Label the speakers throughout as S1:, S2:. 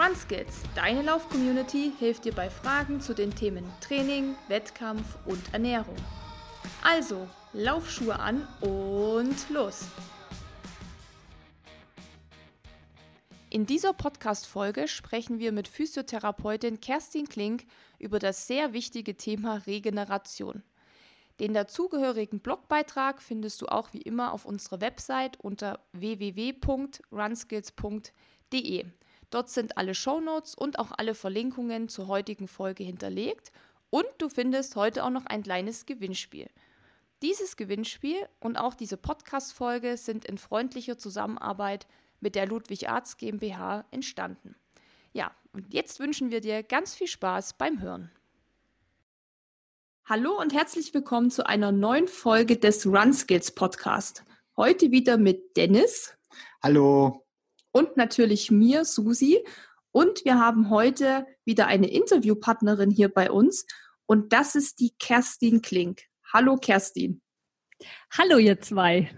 S1: RunSkills, deine Lauf-Community, hilft dir bei Fragen zu den Themen Training, Wettkampf und Ernährung. Also, Laufschuhe an und los! In dieser Podcast-Folge sprechen wir mit Physiotherapeutin Kerstin Klink über das sehr wichtige Thema Regeneration. Den dazugehörigen Blogbeitrag findest du auch wie immer auf unserer Website unter www.runskills.de. Dort sind alle Shownotes und auch alle Verlinkungen zur heutigen Folge hinterlegt und du findest heute auch noch ein kleines Gewinnspiel. Dieses Gewinnspiel und auch diese Podcast-Folge sind in freundlicher Zusammenarbeit mit der Ludwig Arzt GmbH entstanden. Ja, und jetzt wünschen wir dir ganz viel Spaß beim Hören. Hallo und herzlich willkommen zu einer neuen Folge des Run Skills Podcast. Heute wieder mit Dennis.
S2: Hallo
S1: und natürlich mir, Susi. Und wir haben heute wieder eine Interviewpartnerin hier bei uns und das ist die Kerstin Klink. Hallo Kerstin.
S3: Hallo ihr zwei.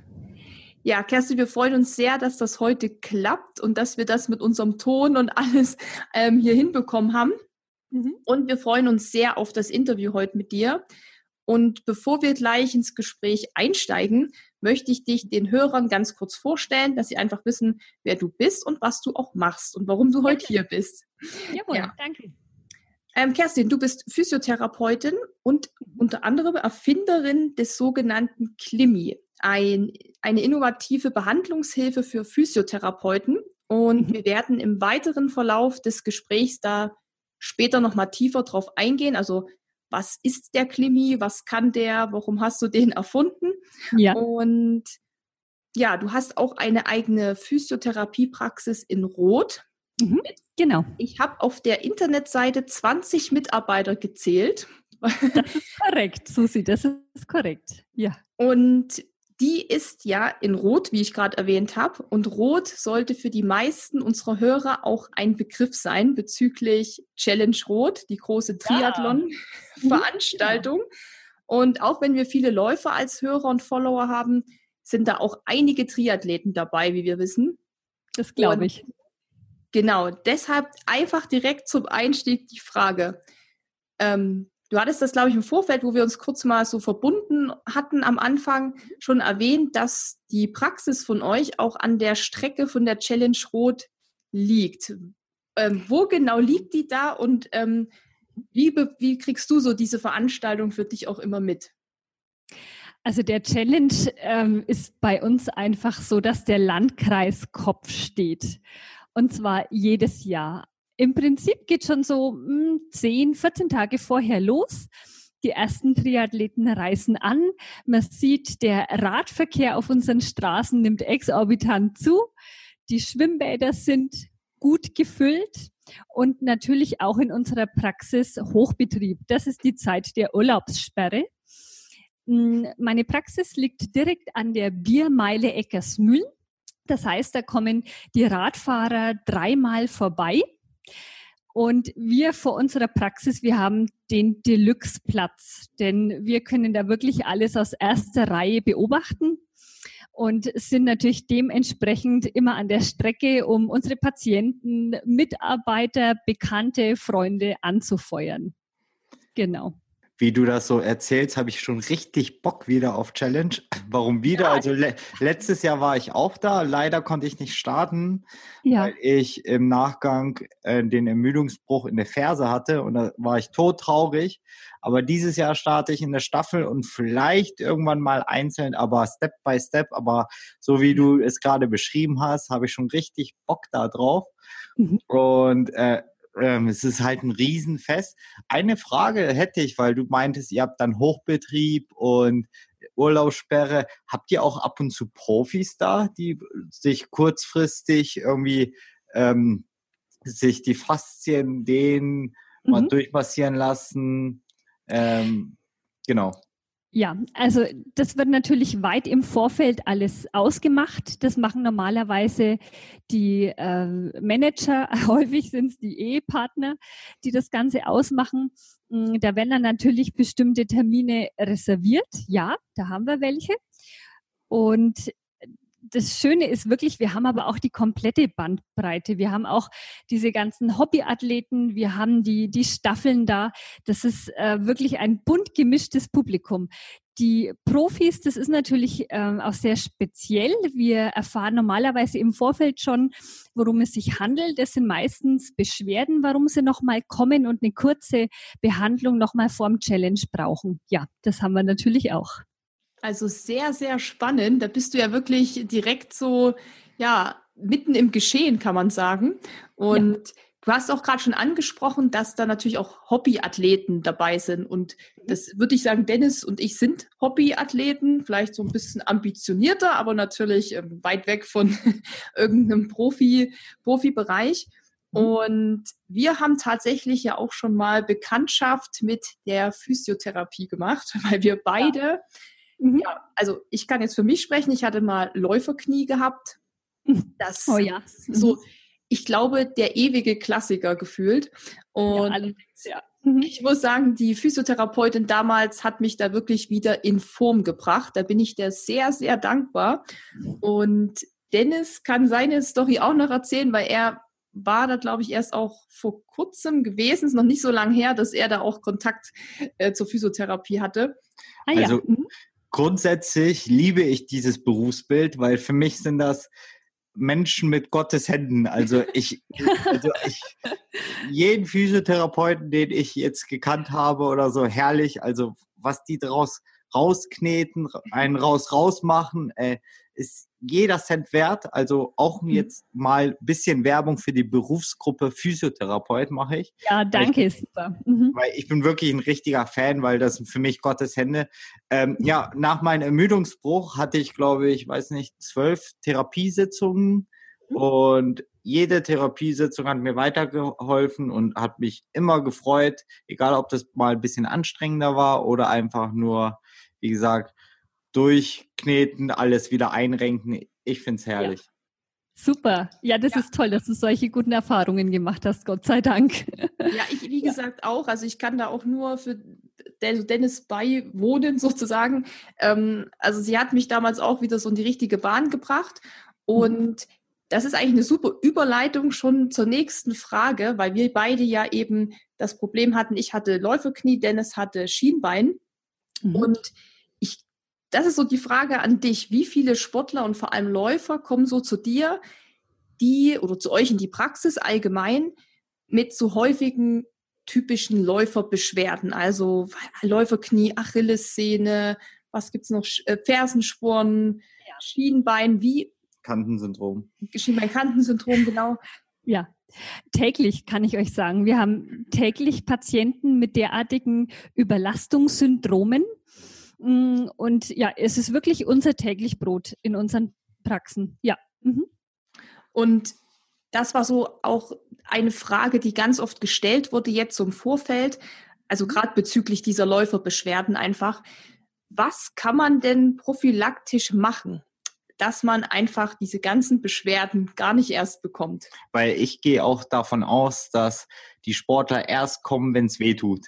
S1: Ja, Kerstin, wir freuen uns sehr, dass das heute klappt und dass wir das mit unserem Ton und alles ähm, hier hinbekommen haben. Mhm. Und wir freuen uns sehr auf das Interview heute mit dir. Und bevor wir gleich ins Gespräch einsteigen, möchte ich dich den Hörern ganz kurz vorstellen, dass sie einfach wissen, wer du bist und was du auch machst und warum du heute hier bist.
S3: Jawohl, ja. danke.
S1: Ähm, Kerstin, du bist Physiotherapeutin und unter anderem Erfinderin des sogenannten Klimi, ein, eine innovative Behandlungshilfe für Physiotherapeuten. Und mhm. wir werden im weiteren Verlauf des Gesprächs da später nochmal tiefer drauf eingehen. Also was ist der Klimi, was kann der, warum hast du den erfunden? Ja. Und ja, du hast auch eine eigene Physiotherapiepraxis in Rot.
S3: Mhm, genau.
S1: Ich habe auf der Internetseite 20 Mitarbeiter gezählt.
S3: Das ist korrekt, Susi, das ist korrekt. Ja.
S1: Und die ist ja in Rot, wie ich gerade erwähnt habe. Und Rot sollte für die meisten unserer Hörer auch ein Begriff sein bezüglich Challenge Rot, die große Triathlon-Veranstaltung. Ja. Und auch wenn wir viele Läufer als Hörer und Follower haben, sind da auch einige Triathleten dabei, wie wir wissen.
S3: Das glaube ich.
S1: Genau, deshalb einfach direkt zum Einstieg die Frage. Ähm, Du hattest das, glaube ich, im Vorfeld, wo wir uns kurz mal so verbunden hatten am Anfang, schon erwähnt, dass die Praxis von euch auch an der Strecke von der Challenge Rot liegt. Ähm, wo genau liegt die da und ähm, wie, wie kriegst du so diese Veranstaltung für dich auch immer mit?
S3: Also der Challenge ähm, ist bei uns einfach so, dass der Landkreis Kopf steht. Und zwar jedes Jahr. Im Prinzip geht schon so 10, hm, 14 Tage vorher los. Die ersten Triathleten reisen an. Man sieht, der Radverkehr auf unseren Straßen nimmt exorbitant zu. Die Schwimmbäder sind gut gefüllt und natürlich auch in unserer Praxis Hochbetrieb. Das ist die Zeit der Urlaubssperre. Hm, meine Praxis liegt direkt an der Biermeile Eckersmühl. Das heißt, da kommen die Radfahrer dreimal vorbei und wir vor unserer Praxis, wir haben den Deluxe-Platz, denn wir können da wirklich alles aus erster Reihe beobachten und sind natürlich dementsprechend immer an der Strecke, um unsere Patienten, Mitarbeiter, Bekannte, Freunde anzufeuern. Genau
S2: wie du das so erzählst, habe ich schon richtig Bock wieder auf Challenge. Warum wieder? Ja. Also le letztes Jahr war ich auch da. Leider konnte ich nicht starten, ja. weil ich im Nachgang äh, den Ermüdungsbruch in der Ferse hatte und da war ich todtraurig. Aber dieses Jahr starte ich in der Staffel und vielleicht irgendwann mal einzeln, aber Step by Step. Aber so wie du es gerade beschrieben hast, habe ich schon richtig Bock da drauf. Mhm. Und äh, ähm, es ist halt ein Riesenfest. Eine Frage hätte ich, weil du meintest, ihr habt dann Hochbetrieb und Urlaubssperre. Habt ihr auch ab und zu Profis da, die sich kurzfristig irgendwie ähm, sich die Faszien dehnen, mhm. mal durchmassieren lassen? Ähm, genau.
S3: Ja, also das wird natürlich weit im Vorfeld alles ausgemacht. Das machen normalerweise die äh, Manager, häufig sind es die Ehepartner, die das Ganze ausmachen. Mm, da werden dann natürlich bestimmte Termine reserviert. Ja, da haben wir welche. Und das Schöne ist wirklich, wir haben aber auch die komplette Bandbreite. Wir haben auch diese ganzen Hobbyathleten, wir haben die, die Staffeln da. Das ist äh, wirklich ein bunt gemischtes Publikum. Die Profis, das ist natürlich ähm, auch sehr speziell. Wir erfahren normalerweise im Vorfeld schon, worum es sich handelt. Das sind meistens Beschwerden, warum sie nochmal kommen und eine kurze Behandlung nochmal vorm Challenge brauchen. Ja, das haben wir natürlich auch.
S1: Also sehr, sehr spannend. Da bist du ja wirklich direkt so, ja, mitten im Geschehen, kann man sagen. Und ja. du hast auch gerade schon angesprochen, dass da natürlich auch Hobbyathleten dabei sind. Und das würde ich sagen, Dennis und ich sind Hobbyathleten, vielleicht so ein bisschen ambitionierter, aber natürlich ähm, weit weg von irgendeinem Profi, Profibereich. Mhm. Und wir haben tatsächlich ja auch schon mal Bekanntschaft mit der Physiotherapie gemacht, weil wir beide. Mhm. Ja, also ich kann jetzt für mich sprechen. Ich hatte mal Läuferknie gehabt. Das oh ja. so, mhm. ich glaube, der ewige Klassiker gefühlt. Und ja, ja. Mhm. ich muss sagen, die Physiotherapeutin damals hat mich da wirklich wieder in Form gebracht. Da bin ich der sehr, sehr dankbar. Und Dennis kann seine Story auch noch erzählen, weil er war da, glaube ich, erst auch vor kurzem gewesen, ist noch nicht so lange her, dass er da auch Kontakt äh, zur Physiotherapie hatte.
S2: Ah, also ja. Grundsätzlich liebe ich dieses Berufsbild, weil für mich sind das Menschen mit Gottes Händen. Also ich, also ich, jeden Physiotherapeuten, den ich jetzt gekannt habe oder so, herrlich. Also was die draus rauskneten, einen raus rausmachen, äh, ist jeder Cent wert. Also auch mhm. jetzt mal ein bisschen Werbung für die Berufsgruppe Physiotherapeut mache ich.
S3: Ja, danke,
S2: ich,
S3: super.
S2: Mhm. Weil ich bin wirklich ein richtiger Fan, weil das sind für mich Gottes Hände. Ähm, ja, nach meinem Ermüdungsbruch hatte ich, glaube ich, weiß nicht, zwölf Therapiesitzungen mhm. und jede Therapiesitzung hat mir weitergeholfen und hat mich immer gefreut, egal ob das mal ein bisschen anstrengender war oder einfach nur, wie gesagt, durchkneten, alles wieder einrenken. Ich finde es herrlich. Ja.
S3: Super. Ja, das ja. ist toll, dass du solche guten Erfahrungen gemacht hast, Gott sei Dank.
S1: Ja, ich, wie gesagt, auch. Also ich kann da auch nur für Dennis beiwohnen, sozusagen. Ähm, also sie hat mich damals auch wieder so in die richtige Bahn gebracht. Und mhm. das ist eigentlich eine super Überleitung schon zur nächsten Frage, weil wir beide ja eben das Problem hatten, ich hatte Läuferknie, Dennis hatte Schienbein. Mhm. Und das ist so die Frage an dich. Wie viele Sportler und vor allem Läufer kommen so zu dir, die oder zu euch in die Praxis allgemein mit so häufigen typischen Läuferbeschwerden? Also Läuferknie, Achillessehne, was gibt's noch? Äh, Fersensporen, ja. Schienbein, wie?
S2: Kantensyndrom.
S1: Schienbein-Kantensyndrom, genau.
S3: Ja, Täglich kann ich euch sagen, wir haben täglich Patienten mit derartigen Überlastungssyndromen, und ja, es ist wirklich unser täglich Brot in unseren Praxen. Ja. Mhm.
S1: Und das war so auch eine Frage, die ganz oft gestellt wurde jetzt zum Vorfeld, also gerade bezüglich dieser Läuferbeschwerden einfach. Was kann man denn prophylaktisch machen, dass man einfach diese ganzen Beschwerden gar nicht erst bekommt?
S2: Weil ich gehe auch davon aus, dass die Sportler erst kommen, wenn es weh tut.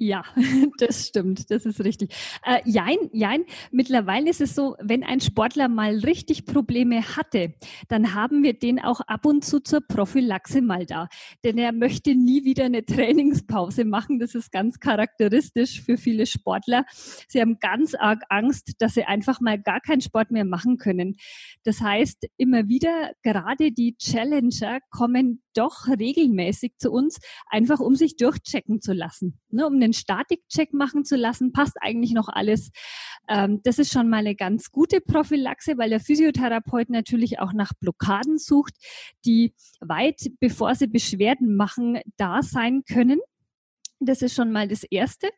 S3: Ja, das stimmt, das ist richtig. Äh, jein, jein. Mittlerweile ist es so, wenn ein Sportler mal richtig Probleme hatte, dann haben wir den auch ab und zu zur Prophylaxe mal da. Denn er möchte nie wieder eine Trainingspause machen. Das ist ganz charakteristisch für viele Sportler. Sie haben ganz arg Angst, dass sie einfach mal gar keinen Sport mehr machen können. Das heißt, immer wieder, gerade die Challenger kommen doch regelmäßig zu uns, einfach um sich durchchecken zu lassen, ne, um einen Statikcheck machen zu lassen, passt eigentlich noch alles. Ähm, das ist schon mal eine ganz gute Prophylaxe, weil der Physiotherapeut natürlich auch nach Blockaden sucht, die weit bevor sie Beschwerden machen, da sein können. Das ist schon mal das Erste.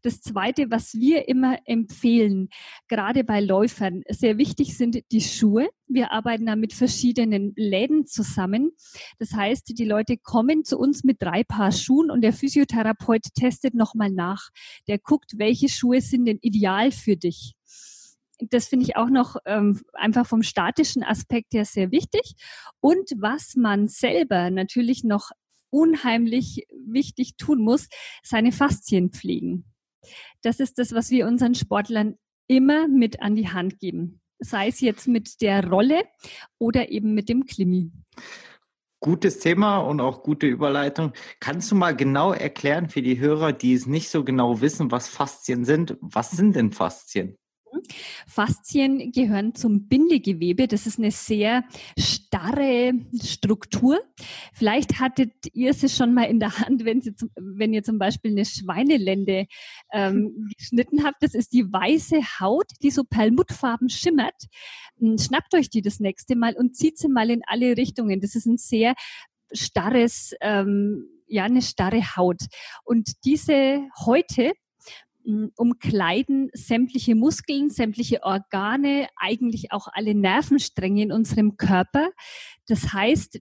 S3: Das Zweite, was wir immer empfehlen, gerade bei Läufern, sehr wichtig sind die Schuhe. Wir arbeiten da mit verschiedenen Läden zusammen. Das heißt, die Leute kommen zu uns mit drei Paar Schuhen und der Physiotherapeut testet nochmal nach. Der guckt, welche Schuhe sind denn ideal für dich das finde ich auch noch ähm, einfach vom statischen Aspekt her sehr wichtig. Und was man selber natürlich noch unheimlich wichtig tun muss, seine Faszien pflegen. Das ist das, was wir unseren Sportlern immer mit an die Hand geben. sei es jetzt mit der Rolle oder eben mit dem Klimi.
S2: Gutes Thema und auch gute Überleitung. Kannst du mal genau erklären für die Hörer, die es nicht so genau wissen, was Faszien sind? Was sind denn Faszien?
S3: Faszien gehören zum Bindegewebe. Das ist eine sehr starre Struktur. Vielleicht hattet ihr sie schon mal in der Hand, wenn, sie wenn ihr zum Beispiel eine Schweinelende ähm, geschnitten habt. Das ist die weiße Haut, die so perlmuttfarben schimmert. Hm, schnappt euch die das nächste Mal und zieht sie mal in alle Richtungen. Das ist ein sehr starres, ähm, ja, eine starre Haut. Und diese Häute, umkleiden sämtliche Muskeln, sämtliche Organe, eigentlich auch alle Nervenstränge in unserem Körper. Das heißt,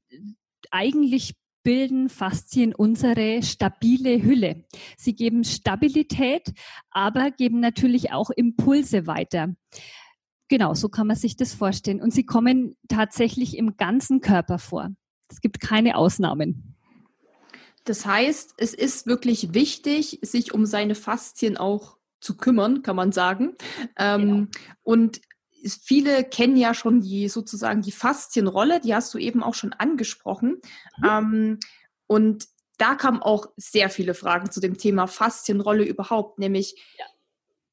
S3: eigentlich bilden Faszien unsere stabile Hülle. Sie geben Stabilität, aber geben natürlich auch Impulse weiter. Genau, so kann man sich das vorstellen. Und sie kommen tatsächlich im ganzen Körper vor. Es gibt keine Ausnahmen.
S1: Das heißt, es ist wirklich wichtig, sich um seine Faszien auch zu kümmern, kann man sagen. Ähm, genau. Und viele kennen ja schon die sozusagen die Faszienrolle, die hast du eben auch schon angesprochen. Mhm. Ähm, und da kamen auch sehr viele Fragen zu dem Thema Faszienrolle überhaupt, nämlich ja.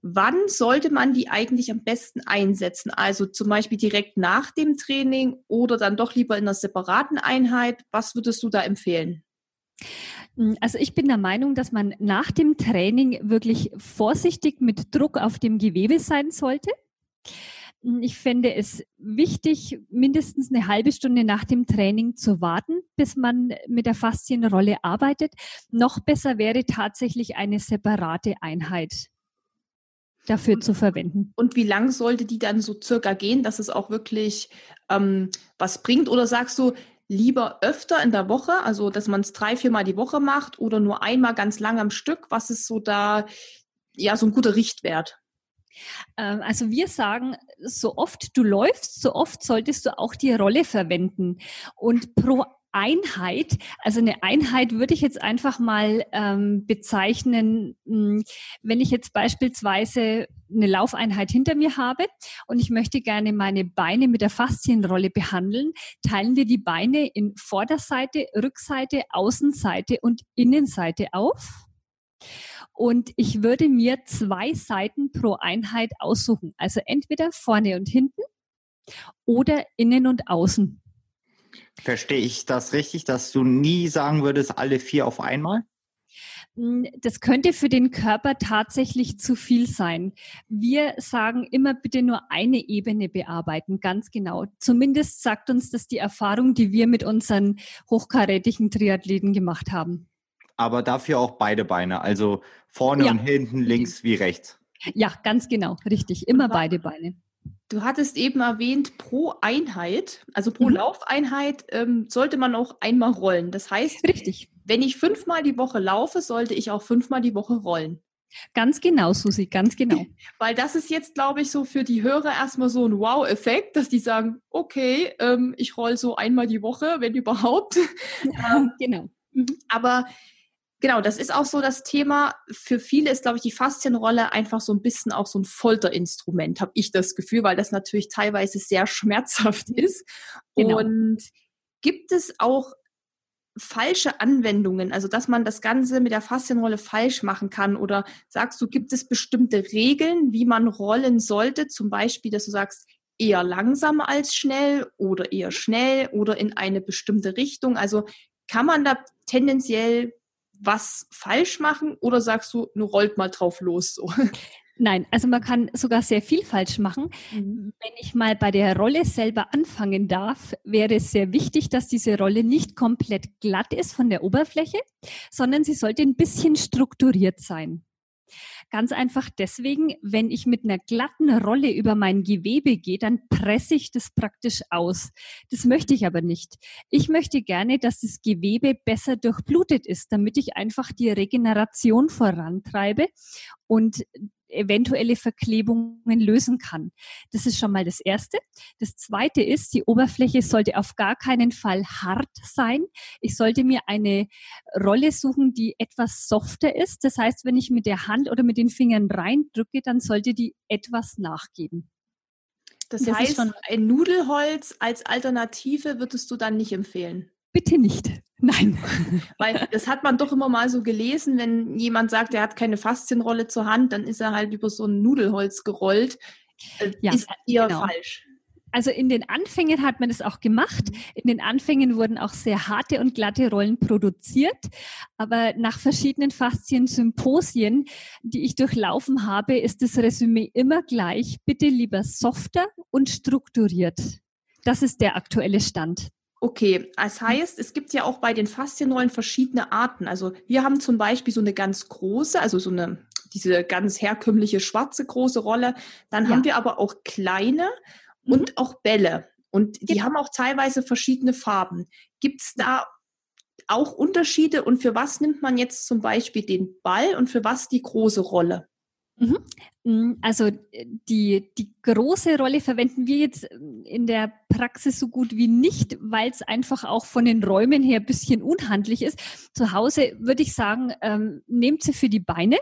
S1: wann sollte man die eigentlich am besten einsetzen? Also zum Beispiel direkt nach dem Training oder dann doch lieber in einer separaten Einheit. Was würdest du da empfehlen?
S3: Hm, also ich bin der Meinung, dass man nach dem Training wirklich vorsichtig mit Druck auf dem Gewebe sein sollte. Hm, ich fände es wichtig, mindestens eine halbe Stunde nach dem Training zu warten, bis man mit der Faszienrolle arbeitet. Noch besser wäre tatsächlich eine separate Einheit dafür zu verwenden.
S1: Und wie lang sollte die dann so circa gehen, dass es auch wirklich ähm, was bringt? Oder sagst du, lieber öfter in der Woche, also dass man es drei, viermal die Woche macht oder nur einmal ganz lang am Stück? Was ist so da, ja, so ein guter Richtwert?
S3: Ähm, also wir sagen, so oft du läufst, so oft solltest du auch die Rolle verwenden. Und pro Einheit, also eine Einheit würde ich jetzt einfach mal ähm, bezeichnen, hm, wenn ich jetzt beispielsweise eine Laufeinheit hinter mir habe und ich möchte gerne meine Beine mit der Faszienrolle behandeln, teilen wir die Beine in Vorderseite, Rückseite, Außenseite und Innenseite auf. Und ich würde mir zwei Seiten pro Einheit aussuchen. Also entweder vorne und hinten oder innen und außen.
S2: Verstehe ich das richtig, dass du nie sagen würdest, alle vier auf einmal?
S3: Hm, das könnte für den Körper tatsächlich zu viel sein. Wir sagen immer bitte nur eine Ebene bearbeiten, ganz genau. Zumindest sagt uns das die Erfahrung, die wir mit unseren hochkarätigen Triathleten gemacht haben.
S2: Aber dafür auch beide Beine, also vorne ja. und hinten, links wie rechts.
S3: Ja, ganz genau, richtig. Immer beide Beine.
S1: Du hattest eben erwähnt, pro Einheit, also pro mhm. Laufeinheit, ähm, sollte man auch einmal rollen. Das heißt,
S3: Richtig.
S1: wenn ich fünfmal die Woche laufe, sollte ich auch fünfmal die Woche rollen.
S3: Ganz genau, Susi, ganz genau.
S1: Weil das ist jetzt, glaube ich, so für die Hörer erstmal so ein Wow-Effekt, dass die sagen, okay, ähm, ich roll so einmal die Woche, wenn überhaupt.
S3: ähm, genau.
S1: Mhm. Aber Genau, das ist auch so das Thema. Für viele ist, glaube ich, die Faszienrolle einfach so ein bisschen auch so ein Folterinstrument, habe ich das Gefühl, weil das natürlich teilweise sehr schmerzhaft ist. Genau. Und gibt es auch falsche Anwendungen, also dass man das Ganze mit der Faszienrolle falsch machen kann? Oder sagst du, gibt es bestimmte Regeln, wie man rollen sollte? Zum Beispiel, dass du sagst, eher langsam als schnell oder eher schnell oder in eine bestimmte Richtung. Also kann man da tendenziell was falsch machen oder sagst du, nur rollt mal drauf los so?
S3: Nein, also man kann sogar sehr viel falsch machen. Mhm. Wenn ich mal bei der Rolle selber anfangen darf, wäre es sehr wichtig, dass diese Rolle nicht komplett glatt ist von der Oberfläche, sondern sie sollte ein bisschen strukturiert sein. Ganz einfach deswegen, wenn ich mit einer glatten Rolle über mein Gewebe gehe, dann presse ich das praktisch aus. Das möchte ich aber nicht. Ich möchte gerne, dass das Gewebe besser durchblutet ist, damit ich einfach die Regeneration vorantreibe und eventuelle Verklebungen lösen kann. Das ist schon mal das Erste. Das Zweite ist, die Oberfläche sollte auf gar keinen Fall hart sein. Ich sollte mir eine Rolle suchen, die etwas softer ist. Das heißt, wenn ich mit der Hand oder mit den Fingern reindrücke, dann sollte die etwas nachgeben.
S1: Das, das heißt, ein Nudelholz als Alternative würdest du dann nicht empfehlen?
S3: Bitte nicht. Nein.
S1: Weil das hat man doch immer mal so gelesen, wenn jemand sagt, er hat keine Faszienrolle zur Hand, dann ist er halt über so ein Nudelholz gerollt. Äh, ja, ist eher genau. falsch.
S3: Also in den Anfängen hat man das auch gemacht. Mhm. In den Anfängen wurden auch sehr harte und glatte Rollen produziert. Aber nach verschiedenen Faszien-Symposien, die ich durchlaufen habe, ist das Resümee immer gleich. Bitte lieber softer und strukturiert. Das ist der aktuelle Stand.
S1: Okay, das heißt, es gibt ja auch bei den Faszienrollen verschiedene Arten. Also wir haben zum Beispiel so eine ganz große, also so eine diese ganz herkömmliche schwarze große Rolle. Dann ja. haben wir aber auch kleine mhm. und auch Bälle. Und die ja. haben auch teilweise verschiedene Farben. Gibt es da auch Unterschiede und für was nimmt man jetzt zum Beispiel den Ball und für was die große Rolle?
S3: Mhm. Mm, also äh, die, die große Rolle verwenden wir jetzt ähm, in der Praxis so gut wie nicht, weil es einfach auch von den Räumen her ein bisschen unhandlich ist. Zu Hause würde ich sagen, ähm, nehmt sie für die Beine.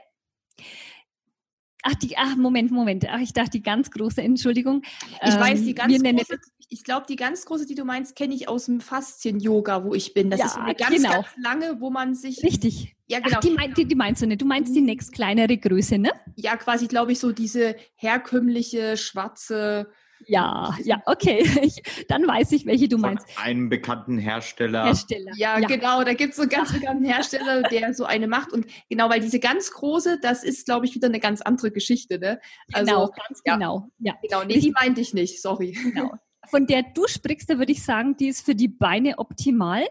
S3: Ach, die, ach, Moment, Moment. Ach, ich dachte, die ganz große, Entschuldigung.
S1: Ich ähm, weiß, die ganz große, ich glaube, die ganz große, die du meinst, kenne ich aus dem Faszien-Yoga, wo ich bin. Das ja, ist so eine ganz, genau. ganz lange, wo man sich.
S3: Richtig. Ja, genau. Ach, die, mein, die, die, meinst du nicht. Du meinst die nächst kleinere Größe, ne?
S1: Ja, quasi, glaube ich, so diese herkömmliche, schwarze
S3: ja, ja, okay. Ich, dann weiß ich, welche du Von meinst.
S2: Einen bekannten Hersteller.
S1: Hersteller. Ja, ja. genau. Da gibt es so einen ganz bekannten Hersteller, der so eine macht. Und genau, weil diese ganz große, das ist, glaube ich, wieder eine ganz andere Geschichte. Ne?
S3: Also, genau, ganz ja, genau.
S1: Ja. Genau, nee, die meinte ich nicht, sorry. Genau.
S3: Von der du sprichst, da würde ich sagen, die ist für die Beine optimal.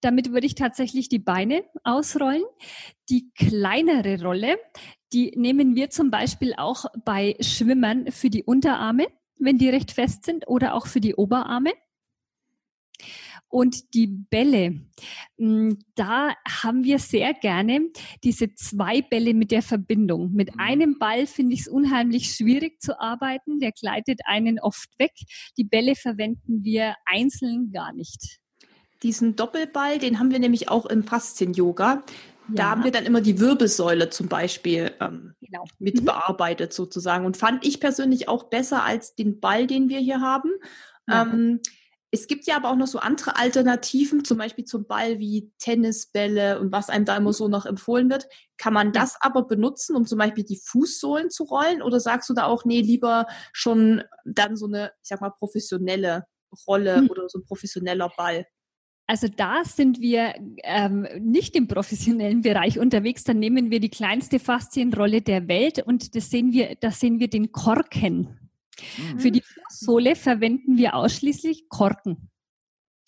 S3: Damit würde ich tatsächlich die Beine ausrollen. Die kleinere Rolle, die nehmen wir zum Beispiel auch bei Schwimmern für die Unterarme, wenn die recht fest sind, oder auch für die Oberarme. Und die Bälle, hm, da haben wir sehr gerne diese zwei Bälle mit der Verbindung. Mit mhm. einem Ball finde ich es unheimlich schwierig zu arbeiten. Der gleitet einen oft weg. Die Bälle verwenden wir einzeln gar nicht.
S1: Diesen Doppelball, den haben wir nämlich auch im Faszien-Yoga. Da ja. haben wir dann immer die Wirbelsäule zum Beispiel ähm, genau. mit mhm. bearbeitet sozusagen und fand ich persönlich auch besser als den Ball, den wir hier haben. Ja. Ähm, es gibt ja aber auch noch so andere Alternativen, zum Beispiel zum Ball wie Tennisbälle und was einem da immer so noch empfohlen wird. Kann man das aber benutzen, um zum Beispiel die Fußsohlen zu rollen? Oder sagst du da auch, nee, lieber schon dann so eine, ich sag mal, professionelle Rolle hm. oder so ein professioneller Ball?
S3: Also da sind wir ähm, nicht im professionellen Bereich unterwegs. Dann nehmen wir die kleinste Faszienrolle der Welt und das sehen wir, da sehen wir den Korken. Mhm. Für die Fußsohle verwenden wir ausschließlich Korken.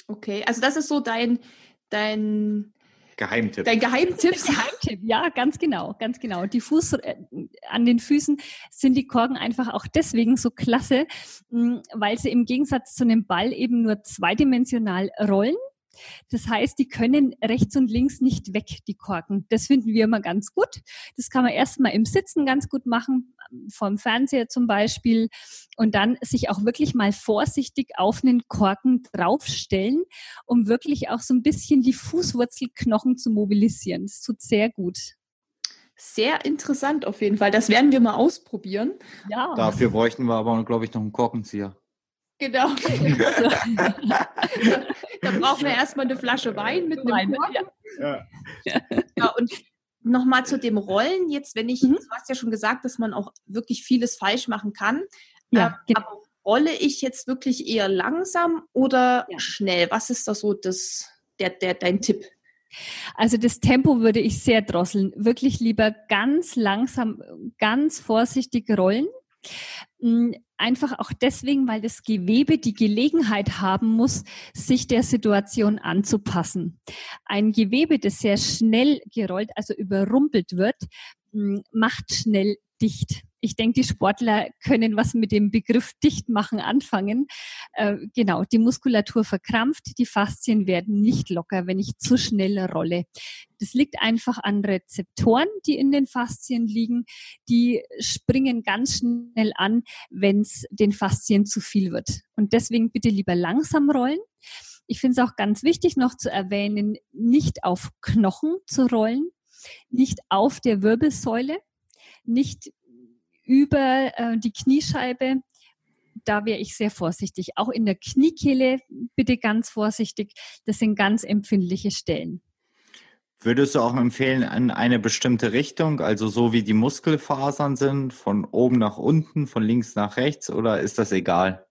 S1: Okay, also das ist so dein, dein
S2: Geheimtipp.
S1: Dein Geheimtipp.
S3: Geheimtipp, ja, ganz genau, ganz genau. Die Fuß äh, an den Füßen sind die Korken einfach auch deswegen so klasse, mh, weil sie im Gegensatz zu einem Ball eben nur zweidimensional rollen das heißt, die können rechts und links nicht weg, die Korken. Das finden wir immer ganz gut. Das kann man erstmal im Sitzen ganz gut machen, vom Fernseher zum Beispiel, und dann sich auch wirklich mal vorsichtig auf einen Korken draufstellen, um wirklich auch so ein bisschen die Fußwurzelknochen zu mobilisieren. Das tut sehr gut.
S1: Sehr interessant auf jeden Fall. Das werden wir mal ausprobieren.
S2: Ja. Dafür bräuchten wir aber, glaube ich, noch einen Korkenzieher.
S1: Genau. da brauchen wir erstmal eine Flasche Wein mit einem Korken. Ja. ja. und nochmal zu dem Rollen. Jetzt, wenn ich, mhm. du hast ja schon gesagt, dass man auch wirklich vieles falsch machen kann. Ja, ähm, genau. Aber rolle ich jetzt wirklich eher langsam oder ja. schnell? Was ist da so das, der, der, dein Tipp?
S3: Also das Tempo würde ich sehr drosseln. Wirklich lieber ganz langsam, ganz vorsichtig rollen. Hm, einfach auch deswegen, weil das Gewebe die Gelegenheit haben muss, sich der Situation anzupassen. Ein Gewebe, das sehr schnell gerollt, also überrumpelt wird, hm, macht schnell dicht ich denke, die Sportler können was mit dem Begriff Dichtmachen anfangen. Äh, genau, die Muskulatur verkrampft, die Faszien werden nicht locker, wenn ich zu schnell rolle. Das liegt einfach an Rezeptoren, die in den Faszien liegen. Die springen ganz schnell an, wenn es den Faszien zu viel wird. Und deswegen bitte lieber langsam rollen. Ich finde es auch ganz wichtig noch zu erwähnen, nicht auf Knochen zu rollen, nicht auf der Wirbelsäule, nicht über äh, die Kniescheibe. da wäre ich sehr vorsichtig. Auch in der Kniekehle bitte ganz vorsichtig. Das sind ganz empfindliche Stellen.
S2: Würdest du auch empfehlen in eine bestimmte Richtung, also so wie die Muskelfasern sind, von oben nach unten, von links nach rechts, oder ist das egal?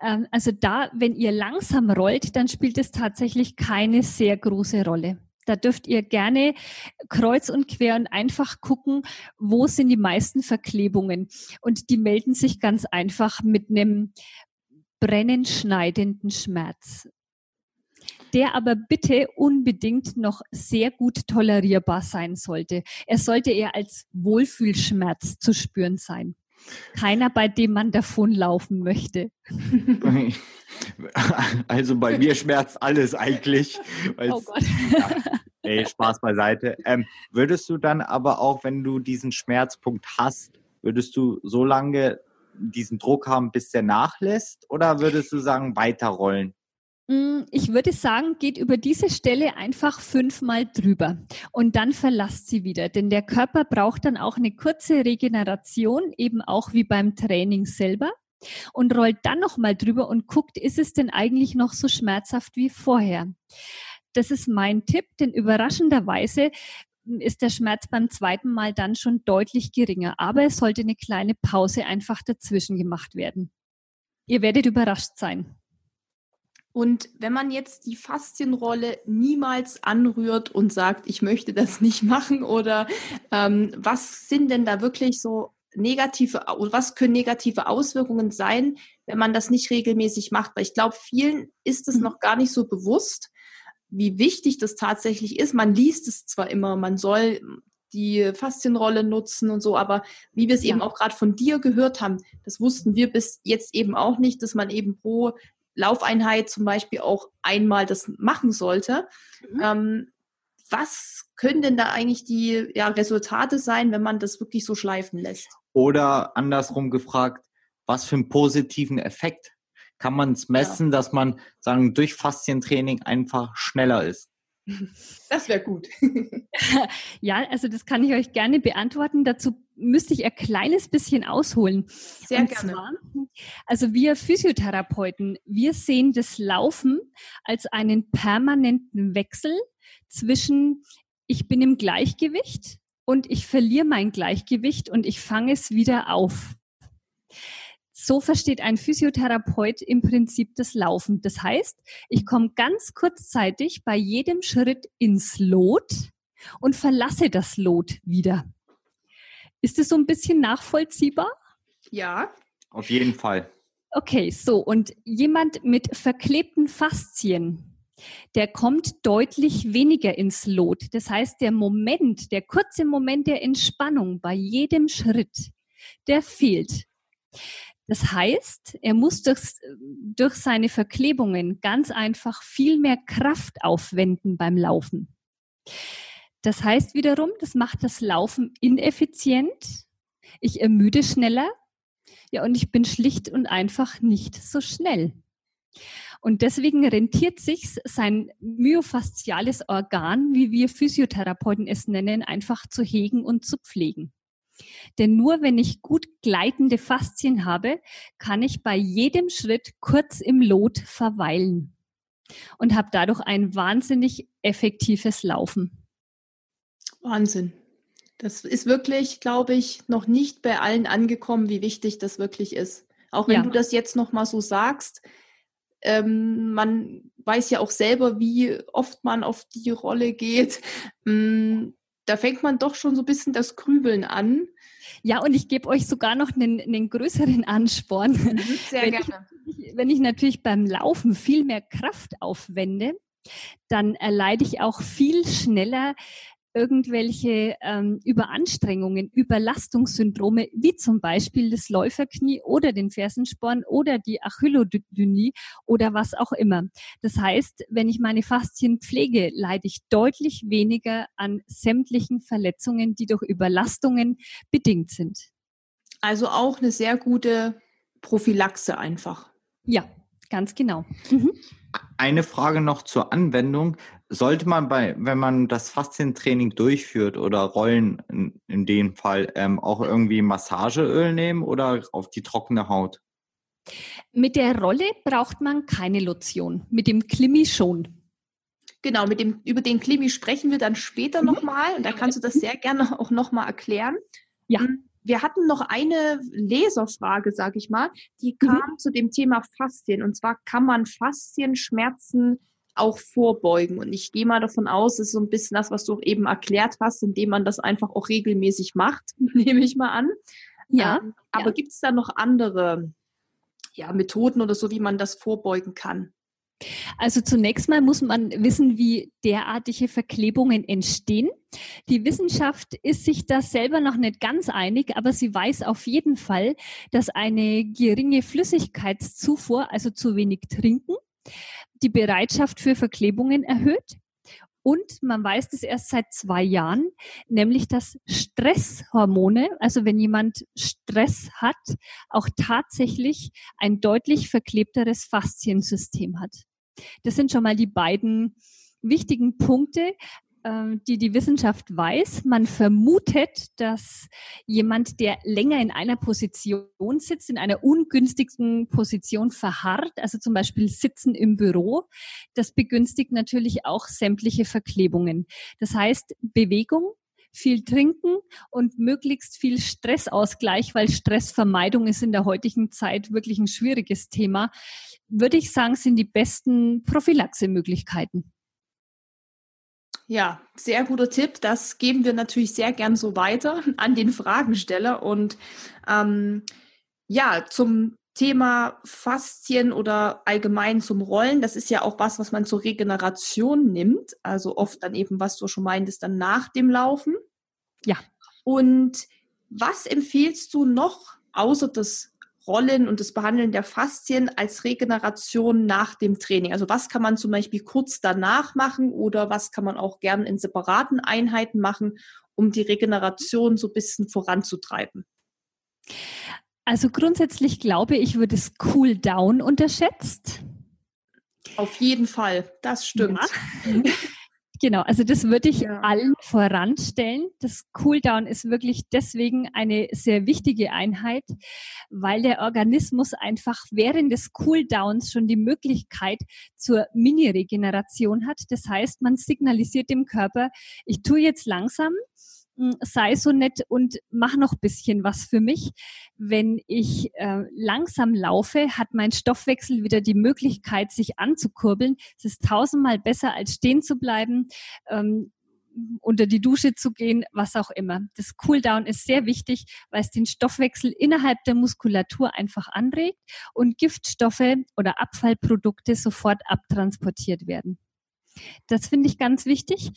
S3: Ähm, also da, wenn ihr langsam rollt, dann spielt es tatsächlich keine sehr große Rolle. Da dürft ihr gerne kreuz und quer und einfach gucken, wo sind die meisten Verklebungen. Und die melden sich ganz einfach mit einem brennend schneidenden Schmerz der aber bitte unbedingt noch sehr gut tolerierbar sein sollte. Er sollte eher als Wohlfühlschmerz zu spüren sein. Keiner, bei dem man davonlaufen möchte.
S2: Also bei mir schmerzt alles eigentlich. Oh Gott. Ja, ey, Spaß beiseite. Ähm, würdest du dann aber auch, wenn du diesen Schmerzpunkt hast, würdest du so lange diesen Druck haben, bis der nachlässt? Oder würdest du sagen, weiterrollen?
S3: Mm, ich würde sagen, geht über diese Stelle einfach fünfmal drüber und dann verlasst sie wieder, denn der Körper braucht dann auch eine kurze Regeneration, eben auch wie beim Training selber und rollt dann nochmal drüber und guckt, ist es denn eigentlich noch so schmerzhaft wie vorher? Das ist mein Tipp, denn überraschenderweise ist der Schmerz beim zweiten Mal dann schon deutlich geringer, aber es sollte eine kleine Pause einfach dazwischen gemacht werden. Ihr werdet überrascht sein.
S1: Und wenn man jetzt die Faszienrolle niemals anrührt und sagt, ich möchte das nicht machen oder ähm, was sind denn da wirklich so negative, was können negative Auswirkungen sein, wenn man das nicht regelmäßig macht? Weil ich glaube, vielen ist es mhm. noch gar nicht so bewusst, wie wichtig das tatsächlich ist. Man liest es zwar immer, man soll die Faszienrolle nutzen und so, aber wie wir es ja. eben auch gerade von dir gehört haben, das wussten wir bis jetzt eben auch nicht, dass man eben pro Laufeinheit zum Beispiel auch einmal das machen sollte. Mhm. Ähm, was können denn da eigentlich die ja, Resultate sein, wenn man das wirklich so schleifen lässt?
S2: Oder andersrum gefragt, was für einen positiven Effekt kann man es messen, ja. dass man sagen durch Faszientraining einfach schneller ist?
S1: Das wäre gut.
S3: ja, also das kann ich euch gerne beantworten. Dazu müsste ich ein kleines bisschen ausholen.
S1: Sehr Und gerne. Zwar,
S3: also wir Physiotherapeuten, wir sehen das Laufen als einen permanenten Wechsel zwischen ich bin im Gleichgewicht und ich verliere mein Gleichgewicht und ich fange es wieder auf. So versteht ein Physiotherapeut im Prinzip das Laufen. Das heißt, ich komme ganz kurzzeitig bei jedem Schritt ins Lot und verlasse das Lot wieder. Ist es so ein bisschen nachvollziehbar?
S1: Ja.
S2: Auf jeden Fall.
S3: Okay, so und jemand mit verklebten Faszien, der kommt deutlich weniger ins Lot. Das heißt, der Moment, der kurze Moment der Entspannung bei jedem Schritt, der fehlt. Das heißt, er muss durch, durch seine Verklebungen ganz einfach viel mehr Kraft aufwenden beim Laufen. Das heißt wiederum, das macht das Laufen ineffizient. Ich ermüde schneller. Ja, und ich bin schlicht und einfach nicht so schnell. Und deswegen rentiert sich sein myofasziales Organ, wie wir Physiotherapeuten es nennen, einfach zu hegen und zu pflegen. Denn nur wenn ich gut gleitende Faszien habe, kann ich bei jedem Schritt kurz im Lot verweilen und habe dadurch ein wahnsinnig effektives Laufen.
S1: Wahnsinn. Das ist wirklich, glaube ich, noch nicht bei allen angekommen, wie wichtig das wirklich ist. Auch wenn ja. du das jetzt noch mal so sagst, ähm, man weiß ja auch selber, wie oft man auf die Rolle geht. Ähm, da fängt man doch schon so ein bisschen das Grübeln an.
S3: Ja, und ich gebe euch sogar noch einen, einen größeren Ansporn. Mhm, sehr wenn gerne. Ich, wenn ich natürlich beim Laufen viel mehr Kraft aufwende, dann erleide ich auch viel schneller irgendwelche ähm, Überanstrengungen, Überlastungssyndrome, wie zum Beispiel das Läuferknie oder den Fersensporn oder die Achillodynie oder was auch immer. Das heißt, wenn ich meine Faszien pflege, leide ich deutlich weniger an sämtlichen Verletzungen, die durch Überlastungen bedingt sind.
S1: Also auch eine sehr gute Prophylaxe einfach.
S3: Ja, ganz genau. Mhm.
S2: Eine Frage noch zur Anwendung. Sollte man bei, wenn man das Faszientraining durchführt oder Rollen in, in dem Fall, ähm, auch irgendwie Massageöl nehmen oder auf die trockene Haut?
S3: Mit der Rolle braucht man keine Lotion, mit dem Klimi schon.
S1: Genau, mit dem, über den Klimi sprechen wir dann später mhm. nochmal und da kannst du das sehr gerne auch nochmal erklären. Ja. Hm, wir hatten noch eine Leserfrage, sag ich mal, die mhm. kam mhm. zu dem Thema Faszien. Und zwar kann man Faszienschmerzen auch vorbeugen. Und ich gehe mal davon aus, es ist so ein bisschen das, was du auch eben erklärt hast, indem man das einfach auch regelmäßig macht, nehme ich mal an. Ja. Ähm, aber ja. gibt es da noch andere ja, Methoden oder so, wie man das vorbeugen kann?
S3: Also zunächst mal muss man wissen, wie derartige Verklebungen entstehen. Die Wissenschaft ist sich da selber noch nicht ganz einig, aber sie weiß auf jeden Fall, dass eine geringe Flüssigkeitszufuhr, also zu wenig Trinken, die Bereitschaft für Verklebungen erhöht. Und man weiß das erst seit zwei Jahren, nämlich dass Stresshormone, also wenn jemand Stress hat, auch tatsächlich ein deutlich verklebteres Fasziensystem hat. Das sind schon mal die beiden wichtigen Punkte, die die Wissenschaft weiß. Man vermutet, dass jemand, der länger in einer Position sitzt, in einer ungünstigen Position verharrt, also zum Beispiel Sitzen im Büro, das begünstigt natürlich auch sämtliche Verklebungen. Das heißt, Bewegung, viel trinken und möglichst viel Stressausgleich, weil Stressvermeidung ist in der heutigen Zeit wirklich ein schwieriges Thema, würde ich sagen, sind die besten Prophylaxemöglichkeiten.
S1: Ja, sehr guter Tipp. Das geben wir natürlich sehr gern so weiter an den Fragensteller. Und ähm, ja, zum Thema Faszien oder allgemein zum Rollen, das ist ja auch was, was man zur Regeneration nimmt. Also oft dann eben, was du schon meintest, dann nach dem Laufen. Ja. Und was empfiehlst du noch außer das Rollen und das Behandeln der Faszien als Regeneration nach dem Training? Also was kann man zum Beispiel kurz danach machen oder was kann man auch gern in separaten Einheiten machen, um die Regeneration so ein bisschen voranzutreiben?
S3: Also grundsätzlich glaube ich, wird es Cool Down unterschätzt.
S1: Auf jeden Fall, das stimmt. Ja.
S3: Genau, also das würde ich ja. allen voranstellen. Das Cooldown ist wirklich deswegen eine sehr wichtige Einheit, weil der Organismus einfach während des Cooldowns schon die Möglichkeit zur Mini-Regeneration hat. Das heißt, man signalisiert dem Körper, ich tue jetzt langsam, sei so nett und mach noch bisschen was für mich. Wenn ich äh, langsam laufe, hat mein Stoffwechsel wieder die Möglichkeit, sich anzukurbeln. Es ist tausendmal besser, als stehen zu bleiben. Ähm, unter die Dusche zu gehen, was auch immer. Das Cooldown ist sehr wichtig, weil es den Stoffwechsel innerhalb der Muskulatur einfach anregt und Giftstoffe oder Abfallprodukte sofort abtransportiert werden. Das finde ich ganz wichtig.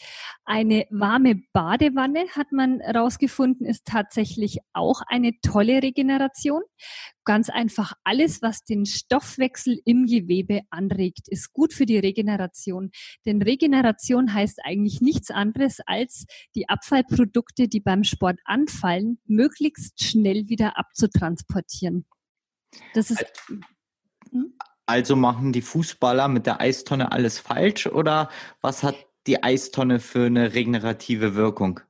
S3: Eine warme Badewanne, hat man herausgefunden, ist tatsächlich auch eine tolle Regeneration. Ganz einfach alles, was den Stoffwechsel im Gewebe anregt, ist gut für die Regeneration. Denn Regeneration heißt eigentlich nichts anderes, als die Abfallprodukte, die beim Sport anfallen, möglichst schnell wieder abzutransportieren.
S2: Das ist. Hm? Also machen die Fußballer mit der Eistonne alles falsch oder was hat die Eistonne für eine regenerative Wirkung?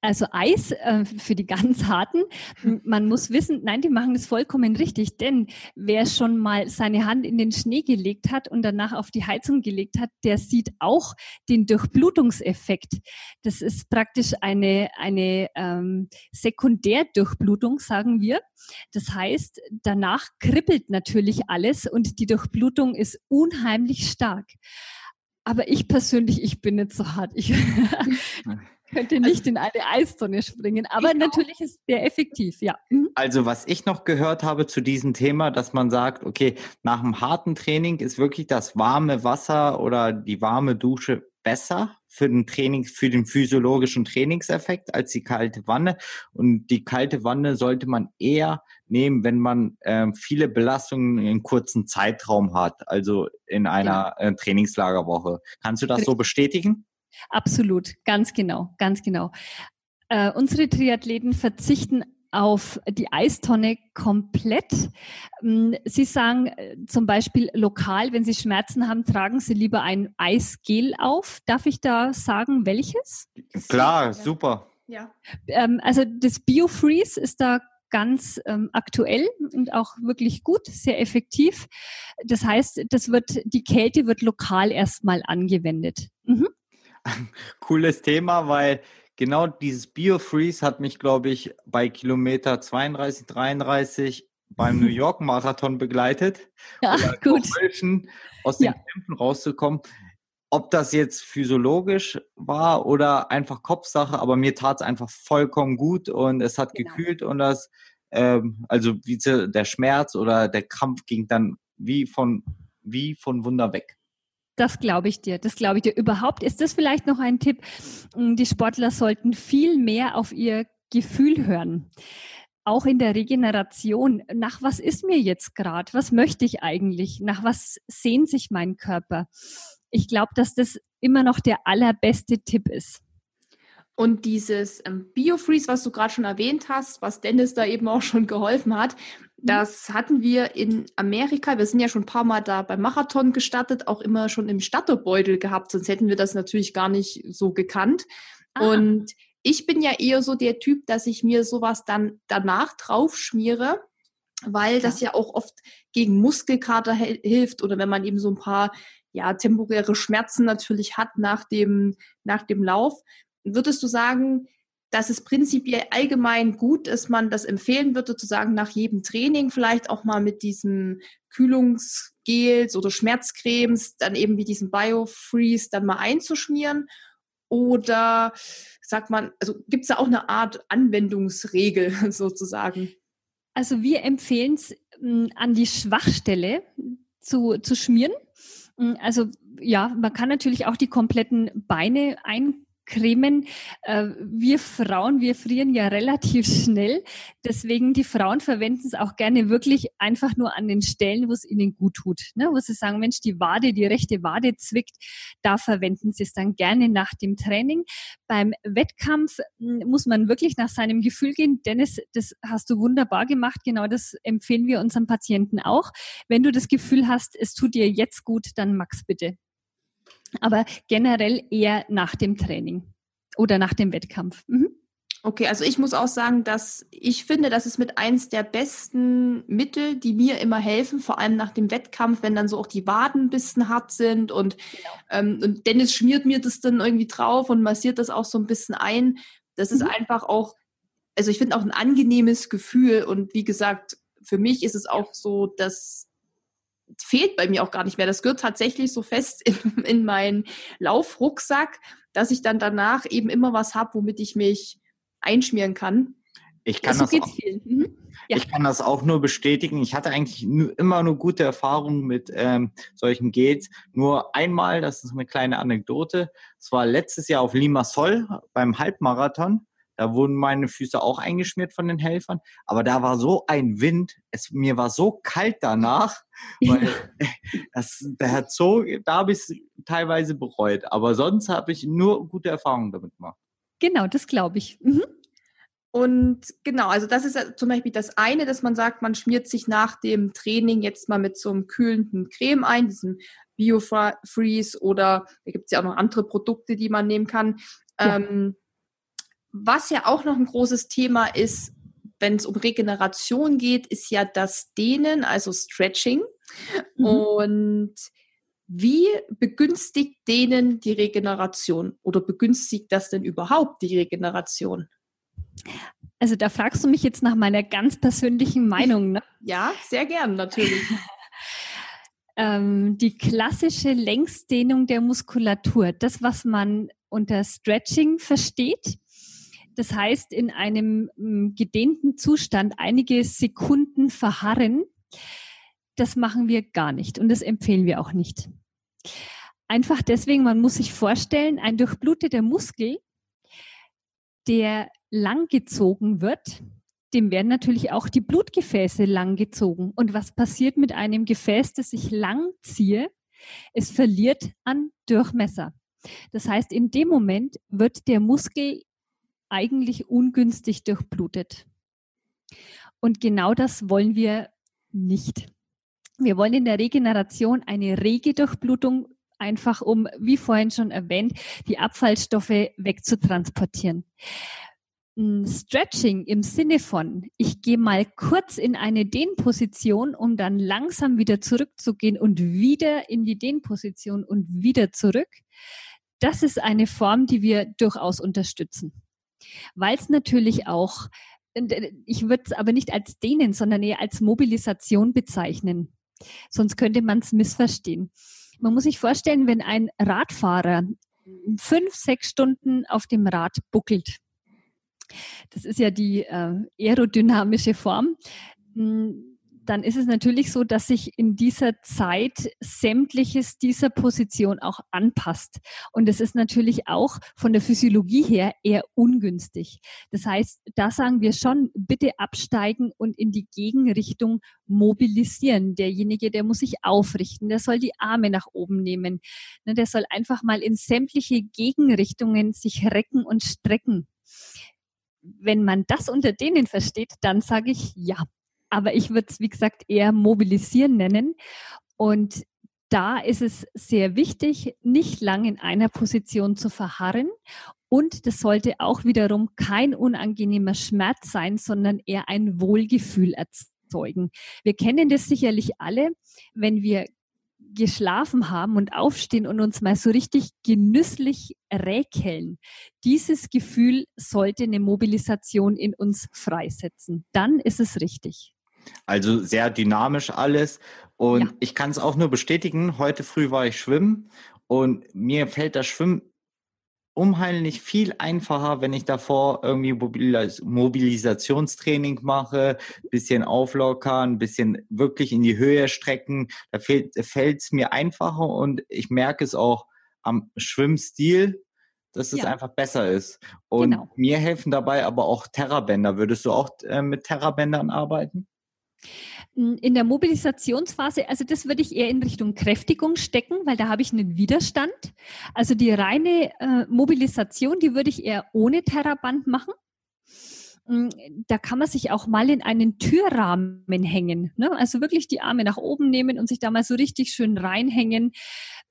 S3: Also Eis äh, für die ganz harten. Man muss wissen, nein, die machen das vollkommen richtig, denn wer schon mal seine Hand in den Schnee gelegt hat und danach auf die Heizung gelegt hat, der sieht auch den Durchblutungseffekt. Das ist praktisch eine, eine ähm, Sekundärdurchblutung, sagen wir. Das heißt, danach kribbelt natürlich alles und die Durchblutung ist unheimlich stark. Aber ich persönlich, ich bin nicht so hart. Ich, könnte nicht also, in eine Eistonne springen, aber natürlich ist der effektiv, ja.
S2: Mhm. Also was ich noch gehört habe zu diesem Thema, dass man sagt, okay, nach einem harten Training ist wirklich das warme Wasser oder die warme Dusche besser für den Training, für den physiologischen Trainingseffekt als die kalte Wanne. Und die kalte Wanne sollte man eher nehmen, wenn man äh, viele Belastungen in kurzen Zeitraum hat, also in einer ja. äh, Trainingslagerwoche. Kannst du das so bestätigen?
S3: Absolut, ganz genau, ganz genau. Äh, unsere Triathleten verzichten auf die Eistonne komplett. Ähm, sie sagen äh, zum Beispiel lokal, wenn Sie Schmerzen haben, tragen Sie lieber ein Eisgel auf. Darf ich da sagen, welches?
S2: Klar, super.
S3: Ja. Ähm, also das BioFreeze ist da ganz ähm, aktuell und auch wirklich gut, sehr effektiv. Das heißt, das wird, die Kälte wird lokal erstmal angewendet. Mhm.
S2: Cooles Thema, weil genau dieses Biofreeze hat mich, glaube ich, bei Kilometer 32, 33 beim New York Marathon begleitet.
S3: Ja, gut.
S2: Aus den ja. Kämpfen rauszukommen. Ob das jetzt physiologisch war oder einfach Kopfsache, aber mir tat es einfach vollkommen gut und es hat genau. gekühlt und das, ähm, also wie der Schmerz oder der Krampf ging dann wie von, wie von Wunder weg.
S3: Das glaube ich dir, das glaube ich dir. Überhaupt ist das vielleicht noch ein Tipp. Mm, die Sportler sollten viel mehr auf ihr Gefühl hören. Auch in der Regeneration. Nach was ist mir jetzt gerade? Was möchte ich eigentlich? Nach was sehnt sich mein Körper? Ich glaube, dass das immer noch der allerbeste Tipp ist.
S1: Und dieses ähm, Biofreeze, was du gerade schon erwähnt hast, was Dennis da eben auch schon geholfen hat. Das hatten wir in Amerika. Wir sind ja schon ein paar Mal da beim Marathon gestartet, auch immer schon im Statterbeutel gehabt, sonst hätten wir das natürlich gar nicht so gekannt. Aha. Und ich bin ja eher so der Typ, dass ich mir sowas dann danach drauf schmiere, weil das ja auch oft gegen Muskelkater hilft oder wenn man eben so ein paar ja, temporäre Schmerzen natürlich hat nach dem, nach dem Lauf. Würdest du sagen, dass es prinzipiell allgemein gut ist, man das empfehlen würde, zu sagen, nach jedem Training vielleicht auch mal mit diesen Kühlungsgels oder Schmerzcremes, dann eben wie diesen Biofreeze dann mal einzuschmieren? Oder sagt man, also gibt es da auch eine Art Anwendungsregel sozusagen?
S3: Also wir empfehlen es hm, an die Schwachstelle zu, zu schmieren. Hm, also ja, man kann natürlich auch die kompletten Beine ein cremen. Äh, wir Frauen, wir frieren ja relativ schnell. Deswegen die Frauen verwenden es auch gerne wirklich einfach nur an den Stellen, wo es ihnen gut tut. Ne? Wo sie sagen, Mensch, die Wade, die rechte Wade zwickt, da verwenden sie es dann gerne nach dem Training. Beim Wettkampf hm, muss man wirklich nach seinem Gefühl gehen. Dennis, das hast du wunderbar gemacht. Genau das empfehlen wir unseren Patienten auch. Wenn du das Gefühl hast, es tut dir jetzt gut, dann Max bitte aber generell eher nach dem Training oder nach dem Wettkampf. Mhm.
S1: Okay, also ich muss auch sagen, dass ich finde, das ist mit eins der besten Mittel, die mir immer helfen, vor allem nach dem Wettkampf, wenn dann so auch die Waden ein bisschen hart sind und, genau. ähm, und Dennis schmiert mir das dann irgendwie drauf und massiert das auch so ein bisschen ein. Das ist mhm. einfach auch, also ich finde auch ein angenehmes Gefühl und wie gesagt, für mich ist es auch so, dass fehlt bei mir auch gar nicht mehr. Das gehört tatsächlich so fest in, in meinen Laufrucksack, dass ich dann danach eben immer was habe, womit ich mich einschmieren kann.
S2: Ich kann, so das auch, mhm. ja. ich kann das auch nur bestätigen. Ich hatte eigentlich immer nur gute Erfahrungen mit ähm, solchen Gates. Nur einmal, das ist eine kleine Anekdote, es war letztes Jahr auf Limassol beim Halbmarathon. Da wurden meine Füße auch eingeschmiert von den Helfern. Aber da war so ein Wind. Es, mir war so kalt danach, weil das, der Zoo, da habe ich es teilweise bereut. Aber sonst habe ich nur gute Erfahrungen damit gemacht.
S3: Genau, das glaube ich. Mhm.
S1: Und genau, also das ist ja zum Beispiel das eine, dass man sagt, man schmiert sich nach dem Training jetzt mal mit so einem kühlenden Creme ein, diesem Biofreeze oder da gibt es ja auch noch andere Produkte, die man nehmen kann. Ja. Ähm, was ja auch noch ein großes Thema ist, wenn es um Regeneration geht, ist ja das Dehnen, also Stretching. Mhm. Und wie begünstigt Dehnen die Regeneration oder begünstigt das denn überhaupt die Regeneration?
S3: Also da fragst du mich jetzt nach meiner ganz persönlichen Meinung. Ne?
S1: Ja, sehr gern, natürlich.
S3: ähm, die klassische Längsdehnung der Muskulatur, das, was man unter Stretching versteht, das heißt, in einem hm, gedehnten Zustand einige Sekunden verharren, das machen wir gar nicht und das empfehlen wir auch nicht. Einfach deswegen, man muss sich vorstellen, ein durchbluteter Muskel, der langgezogen wird, dem werden natürlich auch die Blutgefäße langgezogen. Und was passiert mit einem Gefäß, das ich lang ziehe? Es verliert an Durchmesser. Das heißt, in dem Moment wird der Muskel eigentlich ungünstig durchblutet. Und genau das wollen wir nicht. Wir wollen in der Regeneration eine rege Durchblutung, einfach um, wie vorhin schon erwähnt, die Abfallstoffe wegzutransportieren. Stretching im Sinne von, ich gehe mal kurz in eine Dehnposition, um dann langsam wieder zurückzugehen und wieder in die Dehnposition und wieder zurück. Das ist eine Form, die wir durchaus unterstützen. Weil es natürlich auch, ich würde es aber nicht als Dehnen, sondern eher als Mobilisation bezeichnen. Sonst könnte man es missverstehen. Man muss sich vorstellen, wenn ein Radfahrer fünf, sechs Stunden auf dem Rad buckelt, das ist ja die äh, aerodynamische Form. Hm, dann ist es natürlich so, dass sich in dieser Zeit sämtliches dieser Position auch anpasst. Und es ist natürlich auch von der Physiologie her eher ungünstig. Das heißt, da sagen wir schon, bitte absteigen und in die Gegenrichtung mobilisieren. Derjenige, der muss sich aufrichten, der soll die Arme nach oben nehmen. Ne, der soll einfach mal in sämtliche Gegenrichtungen sich recken und strecken wenn man das unter denen versteht, dann sage ich ja. Aber ich würde es, wie gesagt, eher mobilisieren nennen. Und da ist es sehr wichtig, nicht lang in einer Position zu verharren. Und das sollte auch wiederum kein unangenehmer Schmerz sein, sondern eher ein Wohlgefühl erzeugen. Wir kennen das sicherlich alle, wenn wir geschlafen haben und aufstehen und uns mal so richtig genüsslich räkeln. Dieses Gefühl sollte eine Mobilisation in uns freisetzen. Dann ist es richtig.
S2: Also sehr dynamisch alles. Und ja. ich kann es auch nur bestätigen. Heute früh war ich schwimmen und mir fällt das Schwimmen unheimlich viel einfacher, wenn ich davor irgendwie Mobilis Mobilisationstraining mache, bisschen auflockern, bisschen wirklich in die Höhe strecken. Da fällt es mir einfacher und ich merke es auch am Schwimmstil, dass es ja. einfach besser ist. Und genau. mir helfen dabei aber auch Terrabänder. Würdest du auch äh, mit Terrabändern arbeiten?
S3: In der Mobilisationsphase, also das würde ich eher in Richtung Kräftigung stecken, weil da habe ich einen Widerstand. Also die reine äh, Mobilisation, die würde ich eher ohne Terraband machen. Mm, da kann man sich auch mal in einen Türrahmen hängen. Ne? Also wirklich die Arme nach oben nehmen und sich da mal so richtig schön reinhängen,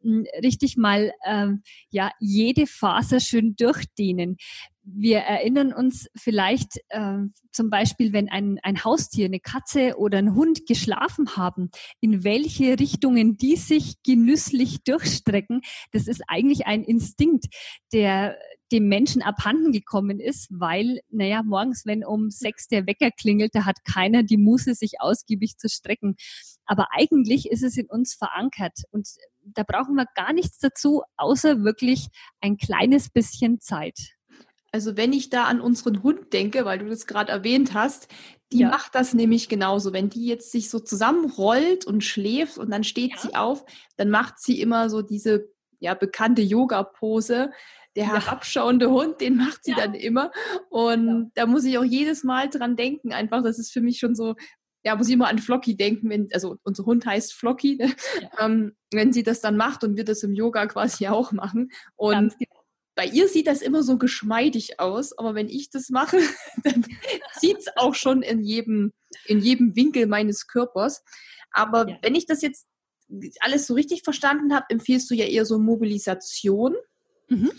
S3: mm, richtig mal ähm, ja jede Faser schön durchdehnen wir erinnern uns vielleicht äh, zum Beispiel, wenn ein, ein Haustier, eine Katze oder ein Hund geschlafen haben, in welche Richtungen die sich genüsslich durchstrecken. Das ist eigentlich ein Instinkt, der dem Menschen abhanden gekommen ist, weil, naja, morgens, wenn um sechs der Wecker klingelt, da hat keiner die Muße, sich ausgiebig zu strecken. Aber eigentlich ist es in uns verankert und da brauchen wir gar nichts dazu, außer wirklich ein kleines bisschen Zeit.
S1: Also wenn ich da an unseren Hund denke, weil du das gerade erwähnt hast, die ja. macht das nämlich genauso. Wenn die jetzt sich so zusammenrollt und schläft und dann steht ja. sie auf, dann macht sie immer so diese ja bekannte Yoga-Pose. Der ja. herabschauende Hund, den macht sie dann immer. Und da muss ich auch jedes Mal dran denken. Einfach, das ist für mich schon so, ja, muss ich immer an Flocky denken, wenn, also unser Hund heißt Flocky, ne? ähm, wenn sie das dann macht und wir das im Yoga quasi auch machen. Und genau bei ihr sieht das immer so geschmeidig aus, aber wenn ich das mache, dann sieht es auch schon in jedem, in jedem Winkel meines Körpers. Aber ja. wenn ich das jetzt alles so richtig verstanden habe, empfiehlst du ja eher so Mobilisation. Mhm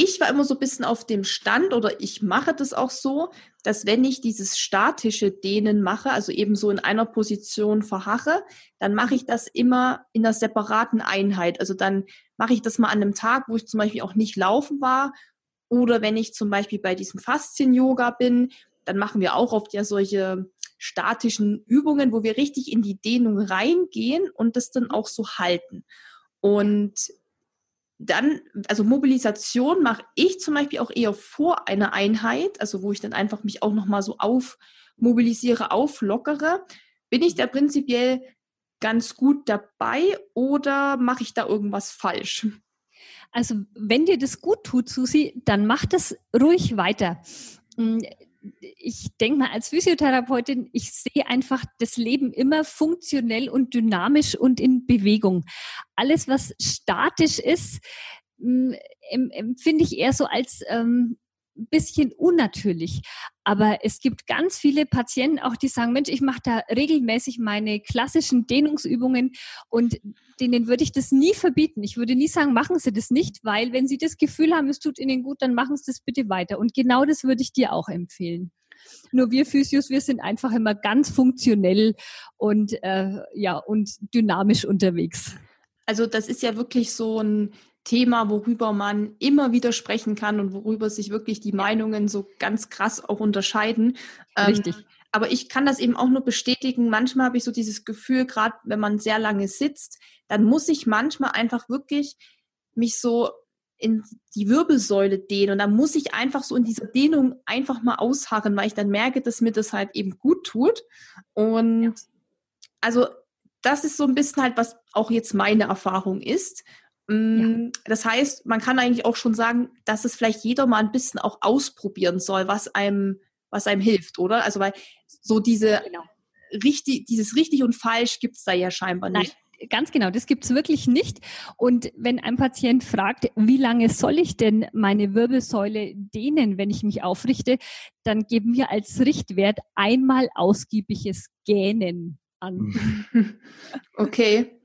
S1: ich war immer so ein bisschen auf dem Stand oder ich mache das auch so, dass wenn ich dieses statische Dehnen mache, also eben so in einer Position verharre, dann mache ich das immer in einer separaten Einheit. Also dann mache ich das mal an einem Tag, wo ich zum Beispiel auch nicht laufen war. Oder wenn ich zum Beispiel bei diesem Faszien-Yoga bin, dann machen wir auch oft ja solche statischen Übungen, wo wir richtig in die Dehnung reingehen und das dann auch so halten. Und dann, also Mobilisation mache ich zum Beispiel auch eher vor einer Einheit, also wo ich dann einfach mich auch nochmal so aufmobilisiere, auflockere. Bin ich da prinzipiell ganz gut dabei oder mache ich da irgendwas falsch?
S3: Also wenn dir das gut tut, Susi, dann mach das ruhig weiter. Hm, ich denke mal, als Physiotherapeutin, ich sehe einfach das Leben immer funktionell und dynamisch und in Bewegung. Alles, was statisch ist, empfinde ich eher so als ähm, bisschen unnatürlich. Aber es gibt ganz viele Patienten auch, die sagen, Mensch, ich mache da regelmäßig meine klassischen Dehnungsübungen und denen würde ich das nie verbieten. Ich würde nie sagen, machen Sie das nicht, weil wenn Sie das Gefühl haben, es tut Ihnen gut, dann machen Sie das bitte weiter. Und genau das würde ich dir auch empfehlen. Nur wir Physios, wir sind einfach immer ganz funktionell und äh, ja und dynamisch unterwegs.
S1: Also das ist ja wirklich so ein Thema, worüber man immer wieder sprechen kann und worüber sich wirklich die Meinungen so ganz krass auch unterscheiden.
S3: Ähm, Richtig. Ähm,
S1: aber ich kann das eben auch nur bestätigen. Manchmal habe ich so dieses Gefühl, gerade wenn man sehr lange sitzt, dann muss ich manchmal einfach wirklich mich so in die Wirbelsäule dehnen. Und dann muss ich einfach so in dieser Dehnung einfach mal ausharren, weil ich dann merke, dass mir das halt eben gut tut. Und ja. also das ist so ein bisschen halt, was auch jetzt meine Erfahrung ist. Ja. Mm, das heißt, man kann eigentlich auch schon sagen, dass es vielleicht jeder mal ein bisschen auch ausprobieren soll, was einem, was einem hilft, oder? Also weil so diese genau. richtig, dieses richtig und falsch gibt es da ja scheinbar nicht. Nein
S3: ganz genau, das gibt's wirklich nicht. Und wenn ein Patient fragt, wie lange soll ich denn meine Wirbelsäule dehnen, wenn ich mich aufrichte, dann geben wir als Richtwert einmal ausgiebiges Gähnen an.
S1: Okay.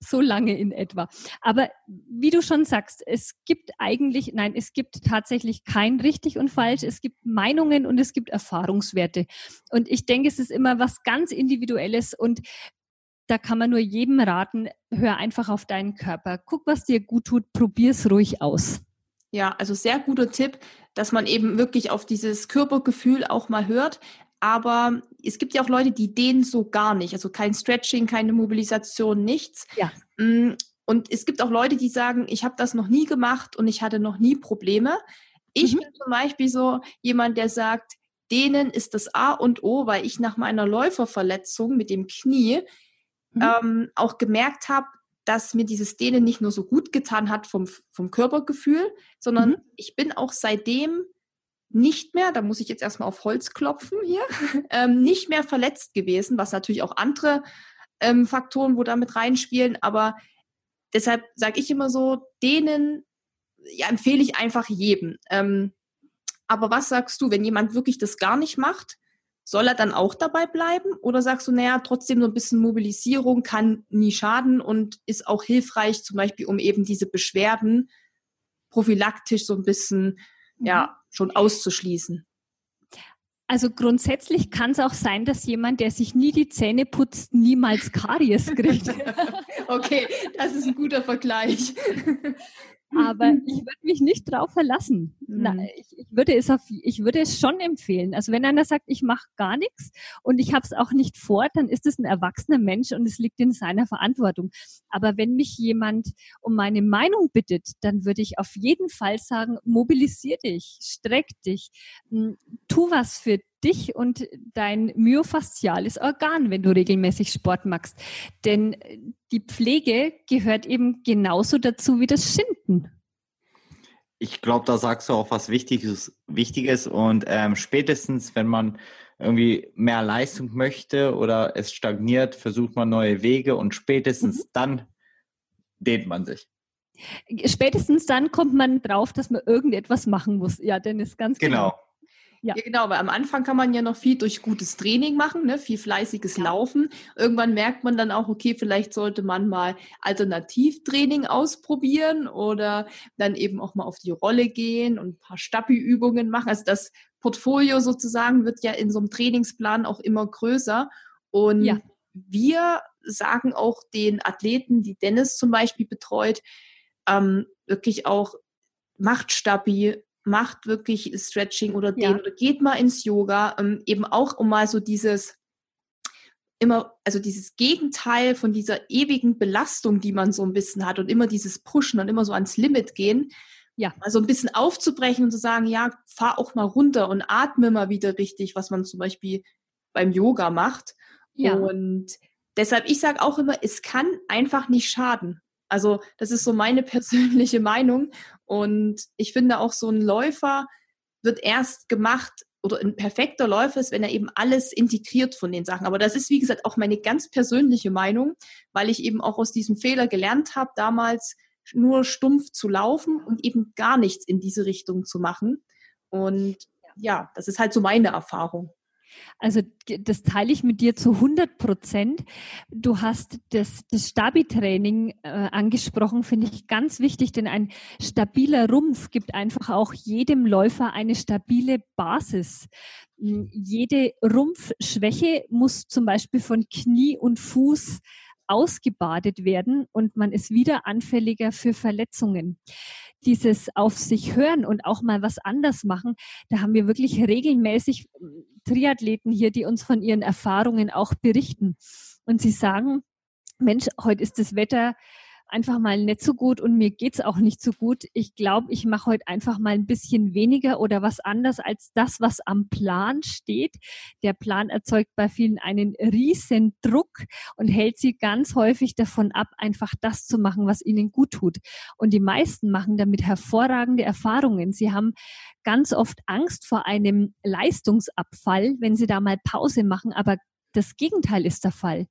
S3: So lange in etwa. Aber wie du schon sagst, es gibt eigentlich, nein, es gibt tatsächlich kein richtig und falsch. Es gibt Meinungen und es gibt Erfahrungswerte. Und ich denke, es ist immer was ganz Individuelles und da kann man nur jedem raten, hör einfach auf deinen Körper. Guck, was dir gut tut, probier's ruhig aus.
S1: Ja, also sehr guter Tipp, dass man eben wirklich auf dieses Körpergefühl auch mal hört. Aber es gibt ja auch Leute, die dehnen so gar nicht. Also kein Stretching, keine Mobilisation, nichts.
S3: Ja.
S1: Mm, und es gibt auch Leute, die sagen, ich habe das noch nie gemacht und ich hatte noch nie Probleme. Ich mhm. bin zum Beispiel so jemand, der sagt, dehnen ist das A und O, weil ich nach meiner Läuferverletzung mit dem Knie mhm. ähm, auch gemerkt habe, dass mir dieses Dehnen nicht nur so gut getan hat vom, vom Körpergefühl, sondern mhm. ich bin auch seitdem nicht mehr, da muss ich jetzt erstmal auf Holz klopfen hier, ähm, nicht mehr verletzt gewesen, was natürlich auch andere ähm, Faktoren, wo damit reinspielen, aber deshalb sage ich immer so, denen ja, empfehle ich einfach jedem. Ähm, aber was sagst du, wenn jemand wirklich das gar nicht macht, soll er dann auch dabei bleiben? Oder sagst du, naja, trotzdem so ein bisschen Mobilisierung kann nie schaden und ist auch hilfreich, zum Beispiel, um eben diese Beschwerden prophylaktisch so ein bisschen. Ja, schon auszuschließen?
S3: Also grundsätzlich kann es auch sein, dass jemand, der sich nie die Zähne putzt, niemals Karies kriegt.
S1: okay, das ist ein guter Vergleich.
S3: Aber ich würde mich nicht drauf verlassen. Mhm. Na, ich, ich, würde es auf, ich würde es schon empfehlen. Also wenn einer sagt, ich mache gar nichts und ich habe es auch nicht vor, dann ist es ein erwachsener Mensch und es liegt in seiner Verantwortung. Aber wenn mich jemand um meine Meinung bittet, dann würde ich auf jeden Fall sagen, mobilisier dich, streck dich, tu was für dich und dein myofasziales Organ, wenn du regelmäßig Sport machst. Denn die Pflege gehört eben genauso dazu wie das Schinden.
S2: Ich glaube, da sagst du auch was Wichtiges, Wichtiges und ähm, spätestens, wenn man irgendwie mehr Leistung möchte oder es stagniert, versucht man neue Wege und spätestens mhm. dann dehnt man sich.
S3: Spätestens dann kommt man drauf, dass man irgendetwas machen muss. Ja, Dennis, ganz
S2: genau.
S1: genau. Ja. ja. genau, weil am Anfang kann man ja noch viel durch gutes Training machen, ne? viel fleißiges ja. Laufen. Irgendwann merkt man dann auch, okay, vielleicht sollte man mal Alternativtraining ausprobieren oder dann eben auch mal auf die Rolle gehen und ein paar Stabi-Übungen machen. Also das Portfolio sozusagen wird ja in so einem Trainingsplan auch immer größer. Und ja. wir sagen auch den Athleten, die Dennis zum Beispiel betreut, ähm, wirklich auch macht Stabi, macht wirklich Stretching oder den ja. oder geht mal ins Yoga, ähm, eben auch um mal so dieses immer, also dieses Gegenteil von dieser ewigen Belastung, die man so ein bisschen hat und immer dieses Pushen und immer so ans Limit gehen, ja, also ein bisschen aufzubrechen und zu sagen, ja, fahr auch mal runter und atme mal wieder richtig, was man zum Beispiel beim Yoga macht. Ja. Und deshalb, ich sage auch immer, es kann einfach nicht schaden. Also das ist so meine persönliche Meinung. Und ich finde auch so ein Läufer wird erst gemacht oder ein perfekter Läufer ist, wenn er eben alles integriert von den Sachen. Aber das ist, wie gesagt, auch meine ganz persönliche Meinung, weil ich eben auch aus diesem Fehler gelernt habe, damals nur stumpf zu laufen und eben gar nichts in diese Richtung zu machen. Und ja, das ist halt so meine Erfahrung.
S3: Also das teile ich mit dir zu 100 Prozent. Du hast das, das Stabi-Training äh, angesprochen, finde ich ganz wichtig, denn ein stabiler Rumpf gibt einfach auch jedem Läufer eine stabile Basis. Hm, jede Rumpfschwäche muss zum Beispiel von Knie und Fuß ausgebadet werden und man ist wieder anfälliger für Verletzungen dieses auf sich hören und auch mal was anders machen, da haben wir wirklich regelmäßig hm, Triathleten hier, die uns von ihren Erfahrungen auch berichten. Und sie sagen, Mensch, heute ist das Wetter einfach mal nicht so gut und mir geht's auch nicht so gut. Ich glaube, ich mache heute einfach mal ein bisschen weniger oder was anders als das, was am Plan steht. Der Plan erzeugt bei vielen einen riesen Druck und hält sie ganz häufig davon ab, einfach das zu machen, was ihnen gut tut. Und die meisten machen damit hervorragende Erfahrungen. Sie haben ganz oft Angst vor einem Leistungsabfall, wenn sie da mal Pause machen, aber das Gegenteil ist der Fall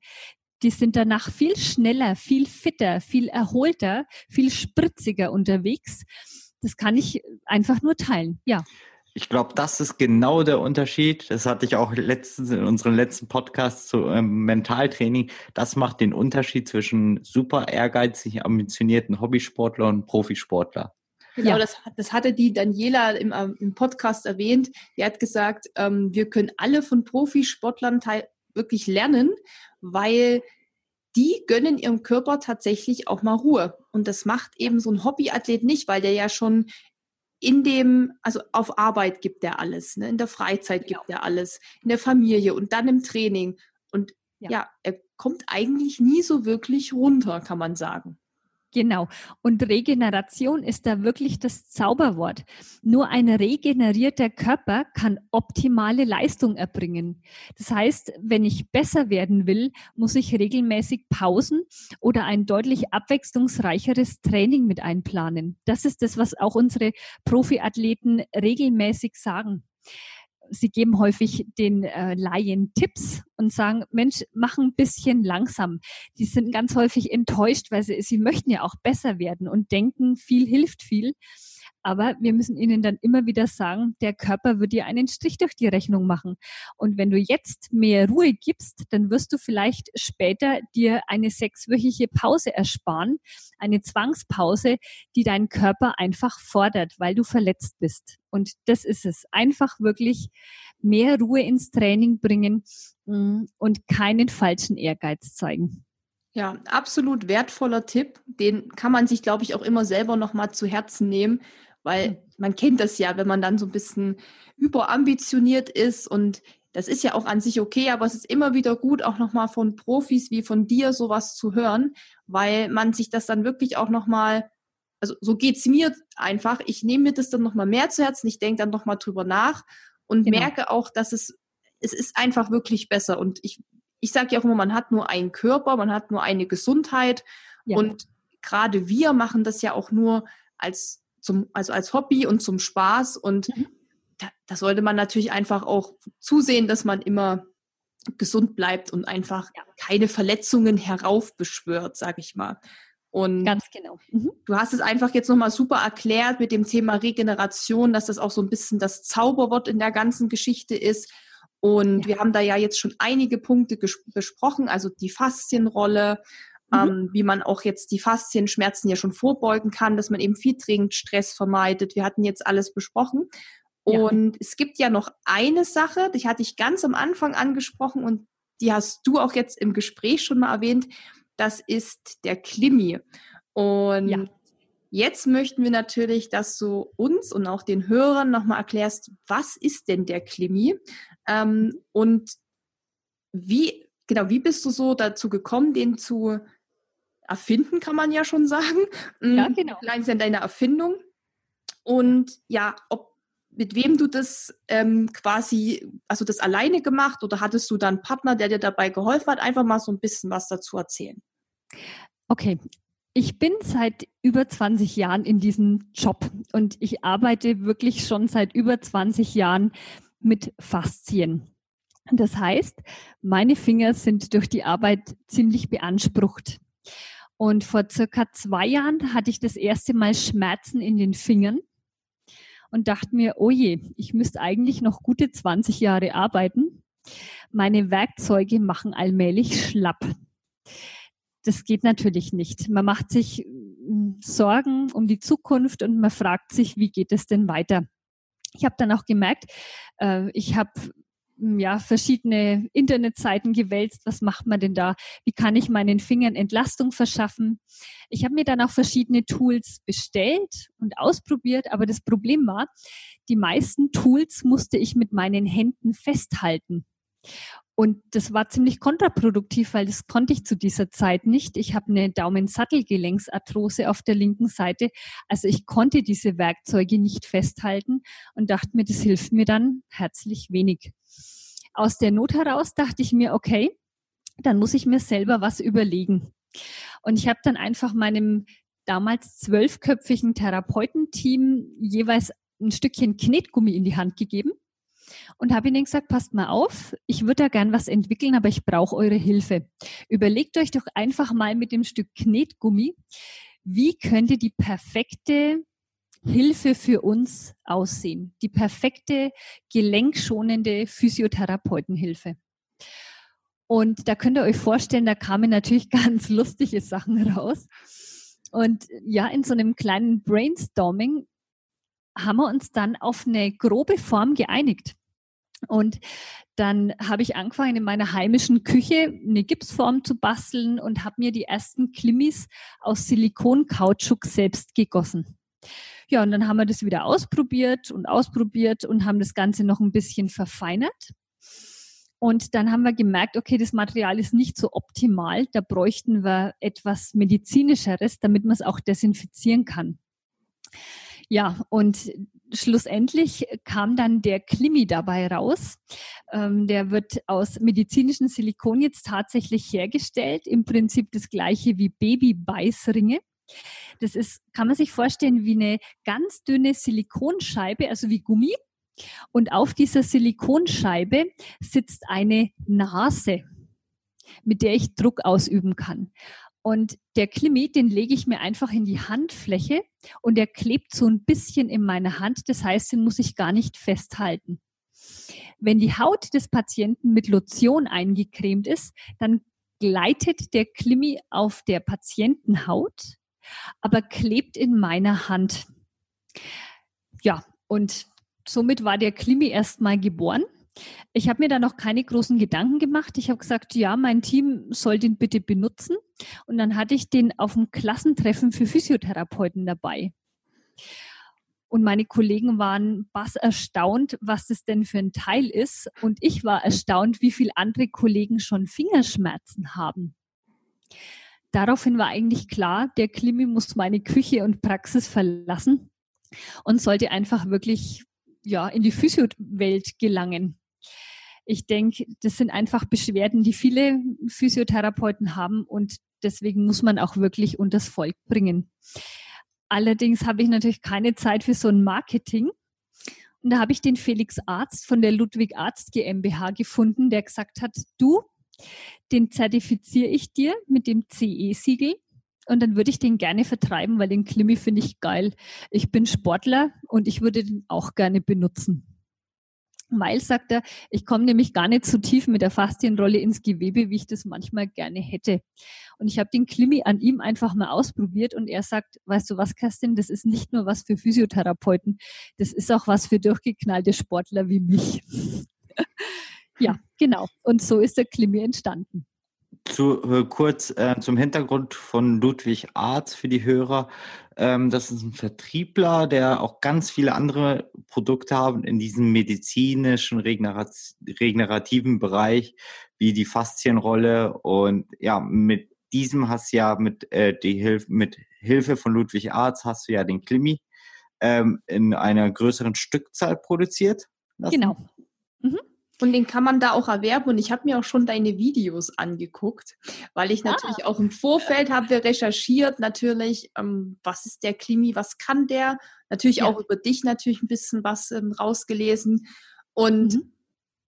S3: die sind danach viel schneller, viel fitter, viel erholter, viel spritziger unterwegs. Das kann ich einfach nur teilen, ja.
S2: Ich glaube, das ist genau der Unterschied. Das hatte ich auch letztens in unserem letzten Podcast zu ähm, Mentaltraining. Das macht den Unterschied zwischen super ehrgeizig ambitionierten Hobbysportler und Profisportler.
S1: Genau, ja. das, das hatte die Daniela im, ähm, im Podcast erwähnt. Die hat gesagt, ähm, wir können alle von Profisportlern teil wirklich lernen, weil die gönnen ihrem Körper tatsächlich auch mal Ruhe. Und das macht eben so ein Hobbyathlet nicht, weil der ja schon in dem, also auf Arbeit gibt er alles, ne? in der Freizeit genau. gibt er alles, in der Familie und dann im Training. Und ja. ja, er kommt eigentlich nie so wirklich runter, kann man sagen.
S3: Genau. Und Regeneration ist da wirklich das Zauberwort. Nur ein regenerierter Körper kann optimale Leistung erbringen. Das heißt, wenn ich besser werden will, muss ich regelmäßig Pausen oder ein deutlich abwechslungsreicheres Training mit einplanen. Das ist das, was auch unsere Profiathleten regelmäßig sagen sie geben häufig den äh, Laien Tipps und sagen, Mensch, mach ein bisschen langsam. Die sind ganz häufig enttäuscht, weil sie, sie möchten ja auch besser werden und denken, viel hilft viel. Aber wir müssen ihnen dann immer wieder sagen, der Körper wird dir einen Strich durch die Rechnung machen. Und wenn du jetzt mehr Ruhe gibst, dann wirst du vielleicht später dir eine sechswöchige Pause ersparen, eine Zwangspause, die deinen Körper einfach fordert, weil du verletzt bist. Und das ist es. Einfach wirklich mehr Ruhe ins Training bringen mm, und keinen falschen Ehrgeiz zeigen.
S1: Ja, absolut wertvoller Tipp. Den kann man sich, glaube ich, auch immer selber noch mal zu Herzen nehmen, weil hm. man kennt das ja, wenn man dann so ein bisschen überambitioniert ist und das ist ja auch an sich okay, aber es ist immer wieder gut, auch nochmal von Profis wie von dir sowas zu hören, weil man sich das dann wirklich auch nochmal, also so geht es mir einfach, ich nehme mir das dann nochmal mehr zu Herzen, ich denke dann nochmal drüber nach und genau. merke auch, dass es, es ist einfach wirklich besser und ich, ich sage ja auch immer, man hat nur einen Körper, man hat nur eine Gesundheit ja. und gerade wir machen das ja auch nur als zum, also als Hobby und zum Spaß. Und mhm. da, da sollte man natürlich einfach auch zusehen, dass man immer gesund bleibt und einfach ja. keine Verletzungen heraufbeschwört, sag ich mal. Und
S3: ganz genau. Mhm.
S1: Du hast es einfach jetzt nochmal super erklärt mit dem Thema Regeneration, dass das auch so ein bisschen das Zauberwort in der ganzen Geschichte ist. Und ja. wir haben da ja jetzt schon einige Punkte besprochen, also die Faszienrolle, Mhm. Ähm, wie man auch jetzt die Faszienschmerzen ja schon vorbeugen kann, dass man eben viel dringend Stress vermeidet. Wir hatten jetzt alles besprochen. Und ja. es gibt ja noch eine Sache, die hatte ich ganz am Anfang angesprochen und die hast du auch jetzt im Gespräch schon mal erwähnt. Das ist der Klimi. Und ja. jetzt möchten wir natürlich, dass du uns und auch den Hörern nochmal erklärst, was ist denn der Klimi? Ähm, und wie, genau, wie bist du so dazu gekommen, den zu erfinden, kann man ja schon sagen. Ja, mhm. genau. Klein ist ja deine Erfindung. Und ja, ob mit wem du das ähm, quasi, also das alleine gemacht oder hattest du dann einen Partner, der dir dabei geholfen hat? Einfach mal so ein bisschen was dazu erzählen.
S3: Okay. Ich bin seit über 20 Jahren in diesem Job und ich arbeite wirklich schon seit über 20 Jahren mit Faszien. Das heißt, meine Finger sind durch die Arbeit ziemlich beansprucht. Und vor circa zwei Jahren hatte ich das erste Mal Schmerzen in den Fingern. und dachte mir, oh je, ich müsste eigentlich noch gute 20 Jahre arbeiten. Meine Werkzeuge machen allmählich schlapp. Das geht natürlich nicht. Man macht sich hm, Sorgen um die Zukunft und man fragt sich, wie geht es denn weiter? Ich habe dann auch gemerkt, äh, ich habe ja, verschiedene Internetseiten gewälzt. Was macht man denn da? Wie kann ich meinen Fingern Entlastung verschaffen? Ich habe mir dann auch verschiedene Tools bestellt und ausprobiert, aber das Problem war, die meisten Tools musste ich mit meinen Händen festhalten. Und das war ziemlich kontraproduktiv, weil das konnte ich zu dieser Zeit nicht. Ich habe eine Daumensattelgelenksarthrose auf der linken Seite. Also ich konnte diese Werkzeuge nicht festhalten und dachte mir, das hilft mir dann herzlich wenig. Aus der Not heraus dachte ich mir, okay, dann muss ich mir selber was überlegen. Und ich habe dann einfach meinem damals zwölfköpfigen Therapeutenteam jeweils ein Stückchen Knetgummi in die Hand gegeben und habe ihnen gesagt, passt mal auf, ich würde da gern was entwickeln, aber ich brauche eure Hilfe. Überlegt euch doch einfach mal mit dem Stück Knetgummi, wie könnte die perfekte Hilfe für uns aussehen? Die perfekte gelenkschonende Physiotherapeutenhilfe. Und da könnt ihr euch vorstellen, da kamen natürlich ganz lustige Sachen raus. Und ja, in so einem kleinen Brainstorming haben wir uns dann auf eine grobe Form geeinigt. Und dann habe ich angefangen, in meiner heimischen Küche eine Gipsform zu basteln und habe mir die ersten Klimmis aus Silikonkautschuk selbst gegossen. Ja, und dann haben wir das wieder ausprobiert und ausprobiert und haben das Ganze noch ein bisschen verfeinert. Und dann haben wir gemerkt, okay, das Material ist nicht so optimal. Da bräuchten wir etwas medizinischeres, damit man es auch desinfizieren kann. Ja, und schlussendlich kam dann der Klimi dabei raus. Ähm, der wird aus medizinischem Silikon jetzt tatsächlich hergestellt. Im Prinzip das gleiche wie Babybeißringe. Das ist, kann man sich vorstellen, wie eine ganz dünne Silikonscheibe, also wie Gummi. Und auf dieser Silikonscheibe sitzt eine Nase, mit der ich Druck ausüben kann. Und der Klimi, den lege ich mir einfach in die Handfläche und der klebt so ein bisschen in meiner Hand. Das heißt, den muss ich gar nicht festhalten. Wenn die Haut des Patienten mit Lotion eingecremt ist, dann gleitet der Klimi auf der Patientenhaut, aber klebt in meiner Hand. Ja, und somit war der Klimi erstmal geboren. Ich habe mir da noch keine großen Gedanken gemacht. Ich habe gesagt, ja, mein Team soll den bitte benutzen. Und dann hatte ich den auf dem Klassentreffen für Physiotherapeuten dabei. Und meine Kollegen waren bass erstaunt, was das denn für ein Teil ist. Und ich war erstaunt, wie viele andere Kollegen schon Fingerschmerzen haben. Daraufhin war eigentlich klar, der Klimi muss meine Küche und Praxis verlassen und sollte einfach wirklich ja, in die Physiowelt gelangen. Ich denke, das sind einfach Beschwerden, die viele Physiotherapeuten haben und deswegen muss man auch wirklich unters Volk bringen. Allerdings habe ich natürlich keine Zeit für so ein Marketing. Und da habe ich den Felix Arzt von der Ludwig Arzt GmbH gefunden, der gesagt hat, du, den zertifiziere ich dir mit dem CE-Siegel und dann würde ich den gerne vertreiben, weil den Klimi finde ich geil. Ich bin Sportler und ich würde den auch gerne benutzen. Weil, sagt er, ich komme nämlich gar nicht so tief mit der Faszienrolle ins Gewebe, wie ich das manchmal gerne hätte. Und ich habe den Klimi an ihm einfach mal ausprobiert und er sagt, weißt du was, Kerstin, das ist nicht nur was für Physiotherapeuten, das ist auch was für durchgeknallte Sportler wie mich. ja, genau. Und so ist der Klimi entstanden.
S2: Zu, äh, kurz äh, zum Hintergrund von Ludwig Arz für die Hörer. Ähm, das ist ein Vertriebler, der auch ganz viele andere Produkte hat in diesem medizinischen, regenerat regenerativen Bereich, wie die Faszienrolle. Und ja, mit diesem hast du ja mit, äh, die Hilf mit Hilfe von Ludwig Arz hast du ja den Klimi ähm, in einer größeren Stückzahl produziert.
S1: Lassen. Genau. Mhm. Und den kann man da auch erwerben. Und ich habe mir auch schon deine Videos angeguckt, weil ich natürlich ah. auch im Vorfeld habe wir recherchiert, natürlich, ähm, was ist der Klimi, was kann der? Natürlich ja. auch über dich natürlich ein bisschen was ähm, rausgelesen. Und mhm.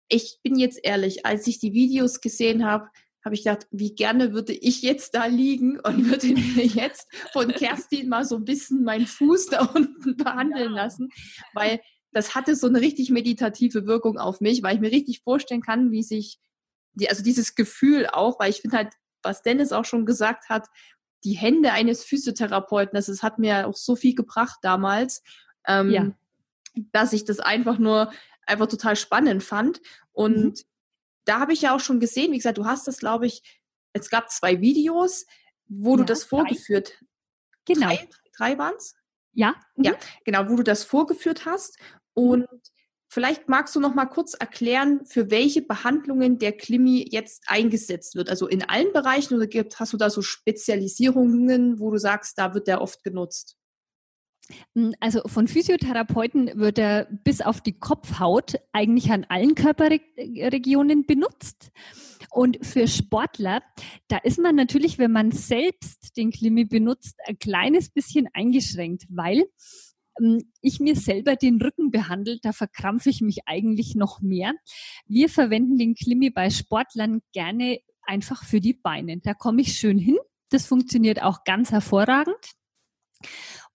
S1: ich bin jetzt ehrlich, als ich die Videos gesehen habe, habe ich gedacht, wie gerne würde ich jetzt da liegen und würde mir jetzt von Kerstin mal so ein bisschen meinen Fuß da unten behandeln lassen, weil das hatte so eine richtig meditative Wirkung auf mich, weil ich mir richtig vorstellen kann, wie sich, die, also dieses Gefühl auch, weil ich finde halt, was Dennis auch schon gesagt hat, die Hände eines Physiotherapeuten, das, das hat mir auch so viel gebracht damals, ähm, ja. dass ich das einfach nur einfach total spannend fand. Und mhm da habe ich ja auch schon gesehen, wie gesagt, du hast das, glaube ich, es gab zwei Videos, wo ja, du das vorgeführt
S3: hast. Genau.
S1: Drei, drei waren es?
S3: Ja.
S1: Mhm. Ja, genau, wo du das vorgeführt hast. Und vielleicht magst du noch mal kurz erklären, für welche Behandlungen der Klimi jetzt eingesetzt wird. Also in allen Bereichen oder gibt, hast du da so Spezialisierungen, wo du sagst, da wird der oft genutzt?
S3: Hm, also von Physiotherapeuten wird er bis auf die Kopfhaut eigentlich an allen Körperregionen benutzt. Und für Sportler, da ist man natürlich, wenn man selbst den Klimi benutzt, ein kleines bisschen eingeschränkt, weil ich mir selber den Rücken behandelt, da verkrampfe ich mich eigentlich noch mehr. Wir verwenden den Klimi bei Sportlern gerne einfach für die Beine. Da komme ich schön hin. Das funktioniert auch ganz hervorragend.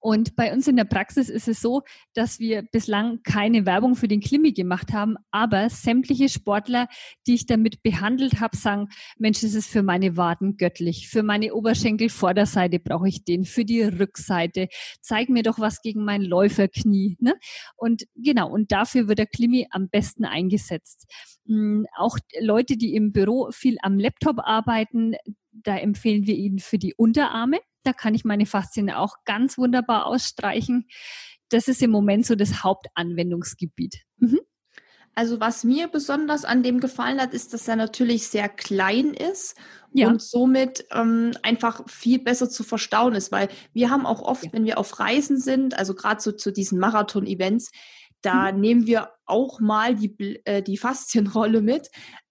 S3: Und bei uns in der Praxis ist es so, dass wir bislang keine Werbung für den Klimi gemacht haben, aber sämtliche Sportler, die ich damit behandelt habe, sagen, Mensch, das ist für meine Waden göttlich. Für meine Oberschenkelvorderseite brauche ich den, für die Rückseite. Zeig mir doch was gegen mein Läuferknie. Ne? Und genau, und dafür wird der Klimi am besten eingesetzt. Hm, auch Leute, die im Büro viel am Laptop arbeiten, da empfehlen wir ihn für die Unterarme. Da kann ich meine Faszien auch ganz wunderbar ausstreichen. Das ist im Moment so das Hauptanwendungsgebiet. Mhm.
S1: Also was mir besonders an dem gefallen hat, ist, dass er natürlich sehr klein ist ja. und somit ähm, einfach viel besser zu verstauen ist, weil wir haben auch oft, ja. wenn wir auf Reisen sind, also gerade so zu diesen Marathon-Events, da mhm. nehmen wir auch mal die, äh, die Faszienrolle mit.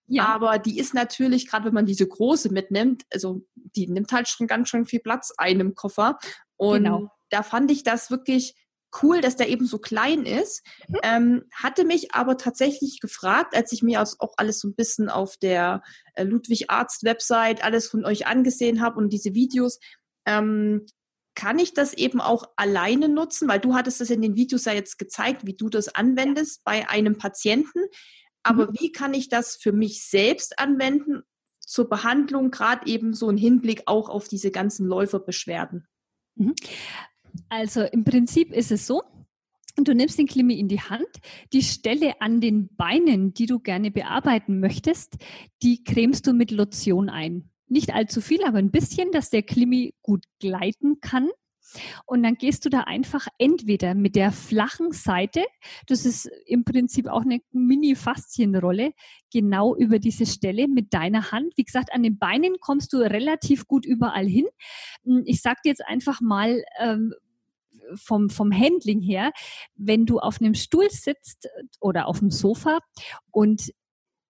S1: Ja. Aber die ist natürlich, gerade wenn man diese große mitnimmt, also die nimmt halt schon ganz schön viel Platz ein im Koffer. Und genau. da fand ich das wirklich cool, dass der eben so klein ist. Mhm. Ähm, hatte mich aber tatsächlich gefragt, als ich mir auch alles so ein bisschen auf der äh, Ludwig Arzt Website alles von euch angesehen habe und diese Videos, ähm, kann ich das eben auch alleine nutzen? Weil du hattest das in den Videos ja jetzt gezeigt, wie du das anwendest bei einem Patienten. Aber mhm. wie kann ich das für mich selbst anwenden zur Behandlung, gerade eben so ein Hinblick auch auf diese ganzen Läuferbeschwerden?
S3: Mhm. Also im Prinzip ist es so, Du nimmst den Klimi in die Hand. Die Stelle an den Beinen, die du gerne bearbeiten möchtest, die cremst du mit Lotion ein. Nicht allzu viel, aber ein bisschen, dass der Klimi gut gleiten kann. Und dann gehst du da einfach entweder mit der flachen Seite, das ist im Prinzip auch eine Mini-Faszienrolle, genau über diese Stelle mit deiner Hand. Wie gesagt, an den Beinen kommst du relativ gut überall hin. Hm, ich sage dir jetzt einfach mal, ähm, vom, vom Handling her, wenn du auf einem Stuhl sitzt oder auf dem Sofa und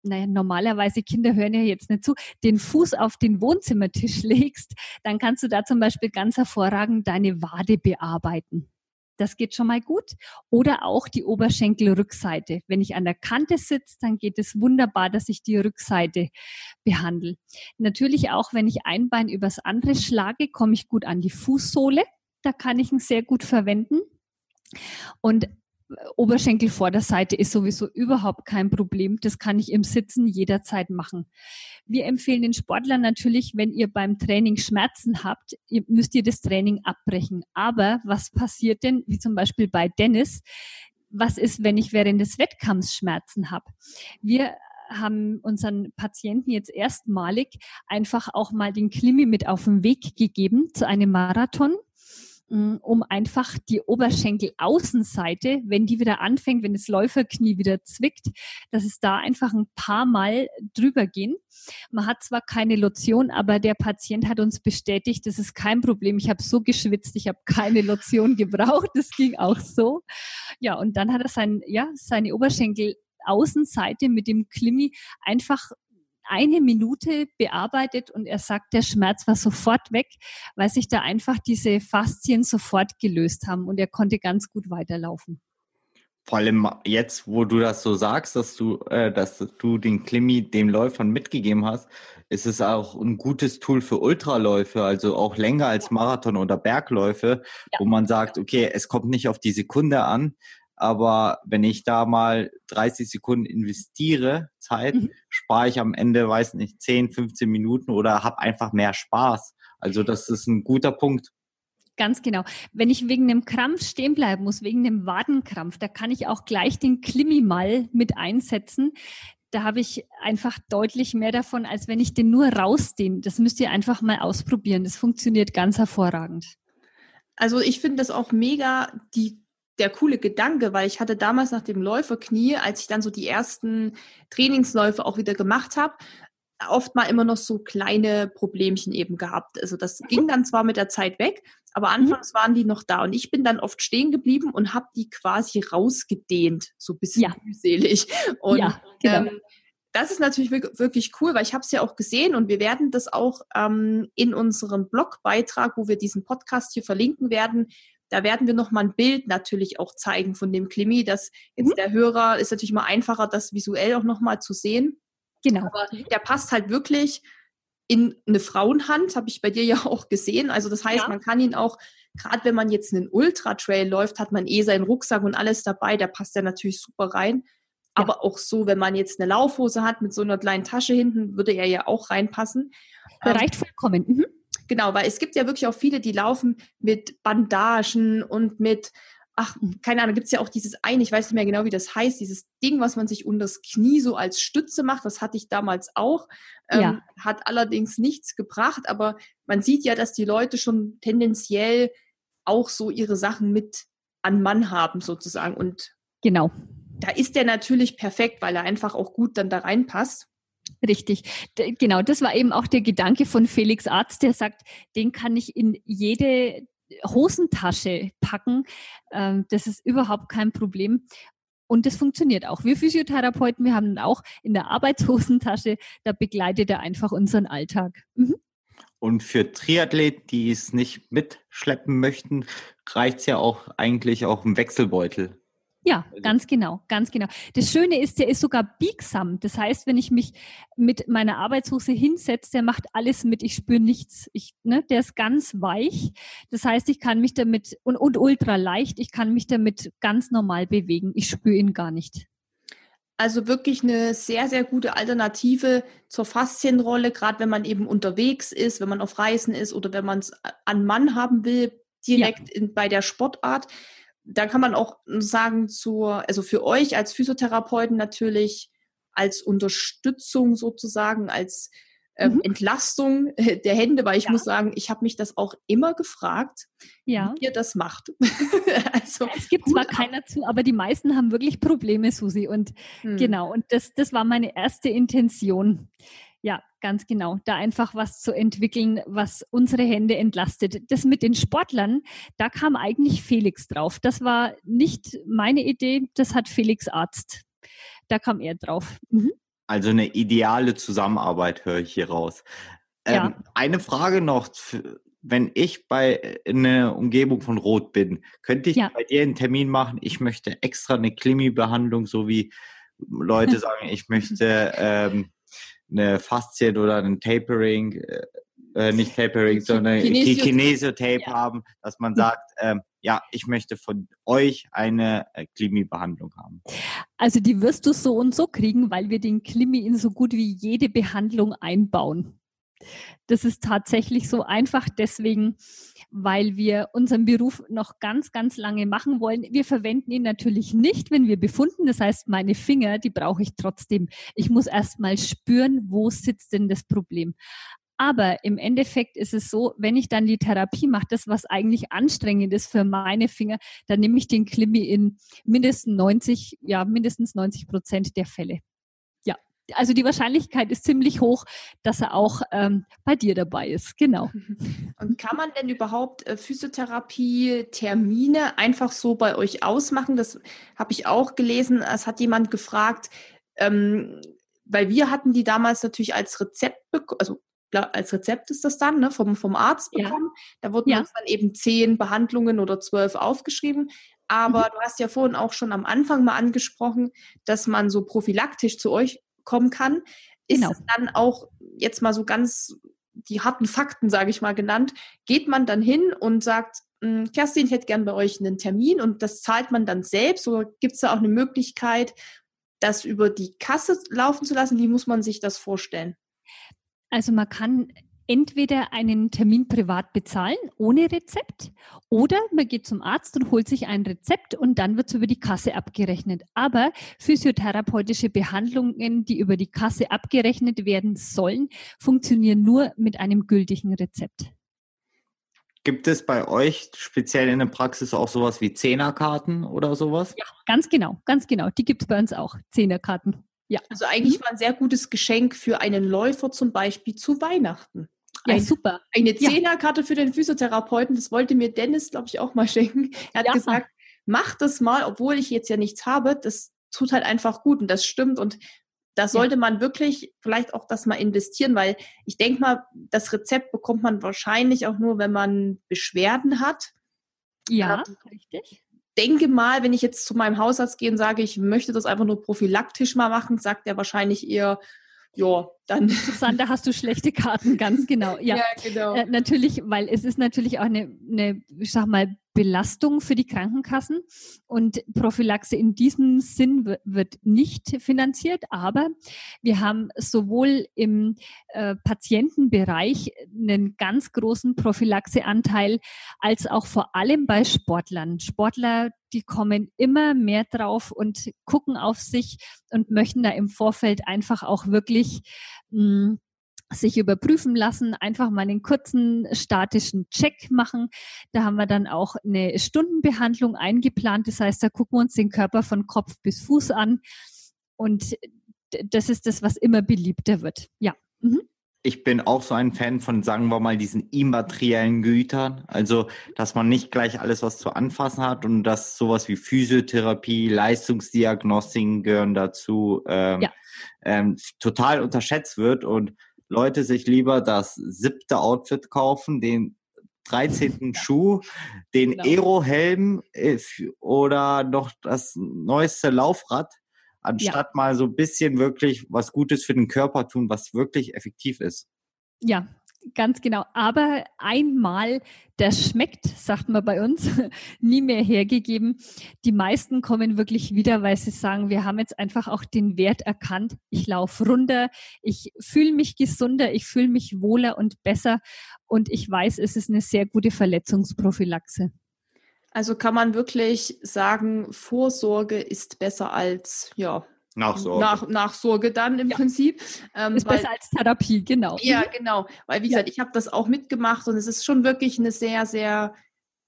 S3: naja, normalerweise Kinder hören ja jetzt nicht zu, den Fuß auf den Wohnzimmertisch legst, dann kannst du da zum Beispiel ganz hervorragend deine Wade bearbeiten. Das geht schon mal gut. Oder auch die Oberschenkelrückseite. Wenn ich an der Kante sitze, dann geht es wunderbar, dass ich die Rückseite behandle. Natürlich auch, wenn ich ein Bein übers andere schlage, komme ich gut an die Fußsohle. Da kann ich ihn sehr gut verwenden. Und Oberschenkelvorderseite ist sowieso überhaupt kein Problem. Das kann ich im Sitzen jederzeit machen. Wir empfehlen den Sportlern natürlich, wenn ihr beim Training Schmerzen habt, müsst ihr das Training abbrechen. Aber was passiert denn, wie zum Beispiel bei Dennis? Was ist, wenn ich während des Wettkampfs Schmerzen habe? Wir haben unseren Patienten jetzt erstmalig einfach auch mal den Klimi mit auf den Weg gegeben zu einem Marathon um einfach die Oberschenkelaußenseite, wenn die wieder anfängt, wenn das Läuferknie wieder zwickt, dass es da einfach ein paar Mal drüber gehen. Man hat zwar keine Lotion, aber der Patient hat uns bestätigt, das ist kein Problem. Ich habe so geschwitzt, ich habe keine Lotion gebraucht. Das ging auch so. Ja, und dann hat er sein, ja, seine Oberschenkelaußenseite mit dem Klimi einfach eine Minute bearbeitet und er sagt, der Schmerz war sofort weg, weil sich da einfach diese Faszien sofort gelöst haben und er konnte ganz gut weiterlaufen.
S2: Vor allem jetzt, wo du das so sagst, dass du, äh, dass du den Klimi den Läufern mitgegeben hast, ist es auch ein gutes Tool für Ultraläufe, also auch länger als Marathon oder Bergläufe, ja. wo man sagt, okay, es kommt nicht auf die Sekunde an, aber wenn ich da mal 30 Sekunden investiere, Zeit, mhm. spare ich am Ende, weiß nicht, 10, 15 Minuten oder habe einfach mehr Spaß. Also das ist ein guter Punkt.
S3: Ganz genau. Wenn ich wegen einem Krampf stehen bleiben muss, wegen einem Wadenkrampf, da kann ich auch gleich den Klimimal mit einsetzen. Da habe ich einfach deutlich mehr davon, als wenn ich den nur rausdehne. Das müsst ihr einfach mal ausprobieren. Das funktioniert ganz hervorragend.
S1: Also ich finde das auch mega die der coole Gedanke, weil ich hatte damals nach dem Läuferknie, als ich dann so die ersten Trainingsläufe auch wieder gemacht habe, oft mal immer noch so kleine Problemchen eben gehabt. Also das ging dann zwar mit der Zeit weg, aber mhm. anfangs waren die noch da und ich bin dann oft stehen geblieben und habe die quasi rausgedehnt, so ein bisschen ja. mühselig. Und ja, genau. ähm, das ist natürlich wirklich cool, weil ich habe es ja auch gesehen und wir werden das auch ähm, in unserem Blogbeitrag, wo wir diesen Podcast hier verlinken werden, da werden wir noch mal ein Bild natürlich auch zeigen von dem Klimi, dass jetzt mhm. der Hörer ist natürlich mal einfacher, das visuell auch noch mal zu sehen. Genau. Aber der passt halt wirklich in eine Frauenhand, habe ich bei dir ja auch gesehen. Also das heißt, ja. man kann ihn auch, gerade wenn man jetzt einen Ultra-Trail läuft, hat man eh seinen Rucksack und alles dabei, da passt er natürlich super rein. Ja. Aber auch so, wenn man jetzt eine Laufhose hat mit so einer kleinen Tasche hinten, würde er ja auch reinpassen.
S3: Ähm, reicht vollkommen. Mhm.
S1: Genau, weil es gibt ja wirklich auch viele, die laufen mit Bandagen und mit, ach, keine Ahnung, gibt es ja auch dieses eine, ich weiß nicht mehr genau, wie das heißt, dieses Ding, was man sich unter das Knie so als Stütze macht, das hatte ich damals auch, ähm, ja. hat allerdings nichts gebracht, aber man sieht ja, dass die Leute schon tendenziell auch so ihre Sachen mit an Mann haben sozusagen und
S3: genau.
S1: Da ist der natürlich perfekt, weil er einfach auch gut dann da reinpasst.
S3: Richtig, genau. Das war eben auch der Gedanke von Felix Arzt, der sagt, den kann ich in jede Hosentasche packen. Ähm, das ist überhaupt kein Problem. Und das funktioniert auch. Wir Physiotherapeuten, wir haben auch in der Arbeitshosentasche, da begleitet er einfach unseren Alltag. Mhm.
S2: Und für Triathleten, die es nicht mitschleppen möchten, reicht es ja auch eigentlich auch im Wechselbeutel.
S3: Ja, also ganz genau, ganz genau. Das Schöne ist, der ist sogar biegsam. Das heißt, wenn ich mich mit meiner Arbeitshose hinsetze, der macht alles mit. Ich spüre nichts. Ich, ne, der ist ganz weich. Das heißt, ich kann mich damit und, und ultra leicht. Ich kann mich damit ganz normal bewegen. Ich spüre ihn gar nicht.
S1: Also wirklich eine sehr, sehr gute Alternative zur Faszienrolle, gerade wenn man eben unterwegs ist, wenn man auf Reisen ist oder wenn man es an Mann haben will, direkt ja. in, bei der Sportart da kann man auch sagen, zur, also für euch als Physiotherapeuten natürlich als Unterstützung sozusagen, als ähm, mhm. Entlastung der Hände, weil ich ja. muss sagen, ich habe mich das auch immer gefragt, ja. wie ihr das macht.
S3: also, es gibt zwar keiner zu, aber die meisten haben wirklich Probleme, Susi. Und hm. genau, und das, das war meine erste Intention. Ja, ganz genau. Da einfach was zu entwickeln, was unsere Hände entlastet. Das mit den Sportlern, da kam eigentlich Felix drauf. Das war nicht meine Idee, das hat Felix Arzt. Da kam er drauf. Mhm.
S2: Also eine ideale Zusammenarbeit höre ich hier raus. Ähm, ja. Eine Frage noch. Wenn ich bei einer Umgebung von Rot bin, könnte ich ja. bei dir einen Termin machen? Ich möchte extra eine Klimi-Behandlung, so wie Leute sagen, ich möchte ähm, eine Faszien oder ein Tapering, äh, äh nicht Tapering, sondern Kinesiotape ja. haben, dass man sagt, ähm, ja, ich möchte von euch eine äh, Klimi-Behandlung haben.
S3: Also die wirst du so und so kriegen, weil wir den Klimi in so gut wie jede Behandlung einbauen. Das ist tatsächlich so einfach deswegen, weil wir unseren Beruf noch ganz, ganz lange machen wollen. Wir verwenden ihn natürlich nicht, wenn wir befunden. Das heißt, meine Finger, die brauche ich trotzdem. Ich muss erst mal spüren, wo sitzt denn das Problem. Aber im Endeffekt ist es so, wenn ich dann die Therapie mache, das, was eigentlich anstrengend ist für meine Finger, dann nehme ich den Klimi in mindestens 90, ja, mindestens 90 Prozent der Fälle also die Wahrscheinlichkeit ist ziemlich hoch, dass er auch ähm, bei dir dabei ist. Genau.
S1: Und kann man denn überhaupt äh, Physiotherapie-Termine einfach so bei euch ausmachen? Das habe ich auch gelesen. Es hat jemand gefragt, ähm, weil wir hatten die damals natürlich als Rezept, also als Rezept ist das dann, ne, vom, vom Arzt bekommen. Ja. Da wurden ja. uns dann eben zehn Behandlungen oder zwölf aufgeschrieben. Aber mhm. du hast ja vorhin auch schon am Anfang mal angesprochen, dass man so prophylaktisch zu euch kommen kann. Ist genau. es dann auch jetzt mal so ganz die harten Fakten, sage ich mal, genannt, geht man dann hin und sagt, hm, Kerstin, ich hätte gern bei euch einen Termin und das zahlt man dann selbst oder gibt es da auch eine Möglichkeit, das über die Kasse laufen zu lassen? Wie muss man sich das vorstellen?
S3: Also man kann entweder einen Termin privat bezahlen ohne Rezept oder man geht zum Arzt und holt sich ein Rezept und dann wird es über die Kasse abgerechnet. Aber physiotherapeutische Behandlungen, die über die Kasse abgerechnet werden sollen, funktionieren nur mit einem gültigen Rezept.
S2: Gibt es bei euch speziell in der Praxis auch sowas wie Zehnerkarten oder sowas?
S3: Ja, ganz genau, ganz genau. Die gibt es bei uns auch, Zehnerkarten.
S1: Ja. Also eigentlich mhm. mal ein sehr gutes Geschenk für einen Läufer zum Beispiel zu Weihnachten.
S3: Ja, ein, super.
S1: Eine Zehnerkarte für den Physiotherapeuten, das wollte mir Dennis, glaube ich, auch mal schenken. Er hat ja. gesagt, mach das mal, obwohl ich jetzt ja nichts habe. Das tut halt einfach gut und das stimmt. Und da sollte ja. man wirklich vielleicht auch das mal investieren, weil ich denke mal, das Rezept bekommt man wahrscheinlich auch nur, wenn man Beschwerden hat.
S3: Ja, ähm, richtig.
S1: Denke mal, wenn ich jetzt zu meinem Hausarzt gehe und sage, ich möchte das einfach nur prophylaktisch mal machen, sagt er wahrscheinlich eher, ja, dann.
S3: Susanne, da hast du schlechte Karten, ganz genau. Ja, ja genau. Äh, natürlich, weil es ist natürlich auch eine, eine, ich sag mal, Belastung für die Krankenkassen und Prophylaxe in diesem Sinn wird nicht finanziert, aber wir haben sowohl im äh, Patientenbereich einen ganz großen Prophylaxeanteil als auch vor allem bei Sportlern. Sportler, die kommen immer mehr drauf und gucken auf sich und möchten da im Vorfeld einfach auch wirklich mh, sich überprüfen lassen, einfach mal einen kurzen statischen Check machen. Da haben wir dann auch eine Stundenbehandlung eingeplant. Das heißt, da gucken wir uns den Körper von Kopf bis Fuß an. Und das ist das, was immer beliebter wird. Ja. Mhm.
S2: Ich bin auch so ein Fan von, sagen wir mal, diesen immateriellen Gütern. Also, dass man nicht gleich alles was zu anfassen hat und dass sowas wie Physiotherapie, Leistungsdiagnostiken gehören dazu, ähm, ja. Ähm, total unterschätzt wird. Und Leute sich lieber das siebte Outfit kaufen, den 13. Schuh, den genau. Aero-Helm äh, oder noch das neueste Laufrad, anstatt ja. mal so ein bisschen wirklich was Gutes für den Körper tun, was wirklich effektiv ist.
S3: Ja, Ganz genau. Aber einmal, das schmeckt, sagt man bei uns, nie mehr hergegeben. Die meisten kommen wirklich wieder, weil sie sagen, wir haben jetzt einfach auch den Wert erkannt. Ich laufe runter, ich fühle mich gesunder, ich fühle mich wohler und besser und ich weiß, es ist eine sehr gute Verletzungsprophylaxe.
S1: Also kann man wirklich sagen, Vorsorge ist besser als ja,
S2: Nachsorge.
S1: Nach, Nachsorge dann im ja. Prinzip.
S3: Ähm, ist weil, besser als Therapie, genau.
S1: Ja, genau. Weil, wie ja. gesagt, ich habe das auch mitgemacht und es ist schon wirklich eine sehr, sehr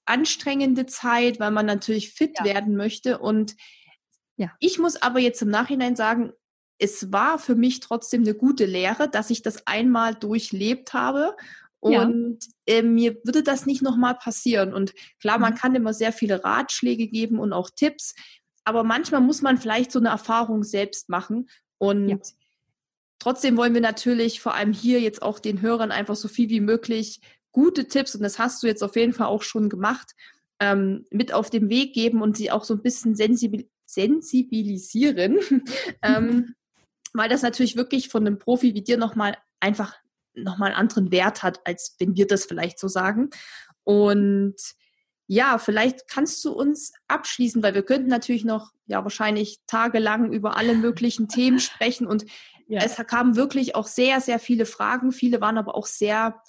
S1: anstrengende Zeit, weil man natürlich fit ja. werden möchte. Und ja. ich muss aber jetzt im Nachhinein sagen, es war für mich trotzdem eine gute Lehre, dass ich das einmal durchlebt habe. Und ja. äh, mir würde das nicht nochmal passieren. Und klar, man mhm. kann immer sehr viele Ratschläge geben und auch Tipps aber manchmal muss man vielleicht so eine Erfahrung selbst machen. Und ja. trotzdem wollen wir natürlich vor allem hier jetzt auch den Hörern einfach so viel wie möglich gute Tipps, und das hast du jetzt auf jeden Fall auch schon gemacht, ähm, mit auf den Weg geben und sie auch so ein bisschen sensibil sensibilisieren. ähm, weil das natürlich wirklich von einem Profi wie dir nochmal einfach nochmal einen anderen Wert hat, als wenn wir das vielleicht so sagen. Und ja, vielleicht kannst du uns abschließen, weil wir könnten natürlich noch, ja, wahrscheinlich tagelang über alle möglichen Themen sprechen und ja. es kamen wirklich auch sehr, sehr viele Fragen. Viele waren aber auch sehr,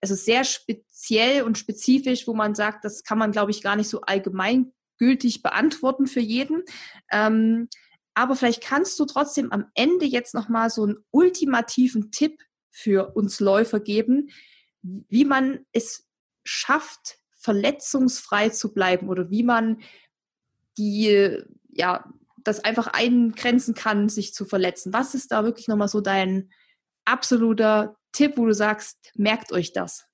S1: also sehr speziell und spezifisch, wo man sagt, das kann man, glaube ich, gar nicht so allgemeingültig beantworten für jeden. Ähm, aber vielleicht kannst du trotzdem am Ende jetzt nochmal so einen ultimativen Tipp für uns Läufer geben, wie man es schafft, verletzungsfrei zu bleiben oder wie man die, ja, das einfach eingrenzen kann, sich zu verletzen. Was ist da wirklich nochmal so dein absoluter Tipp, wo du sagst, merkt euch das?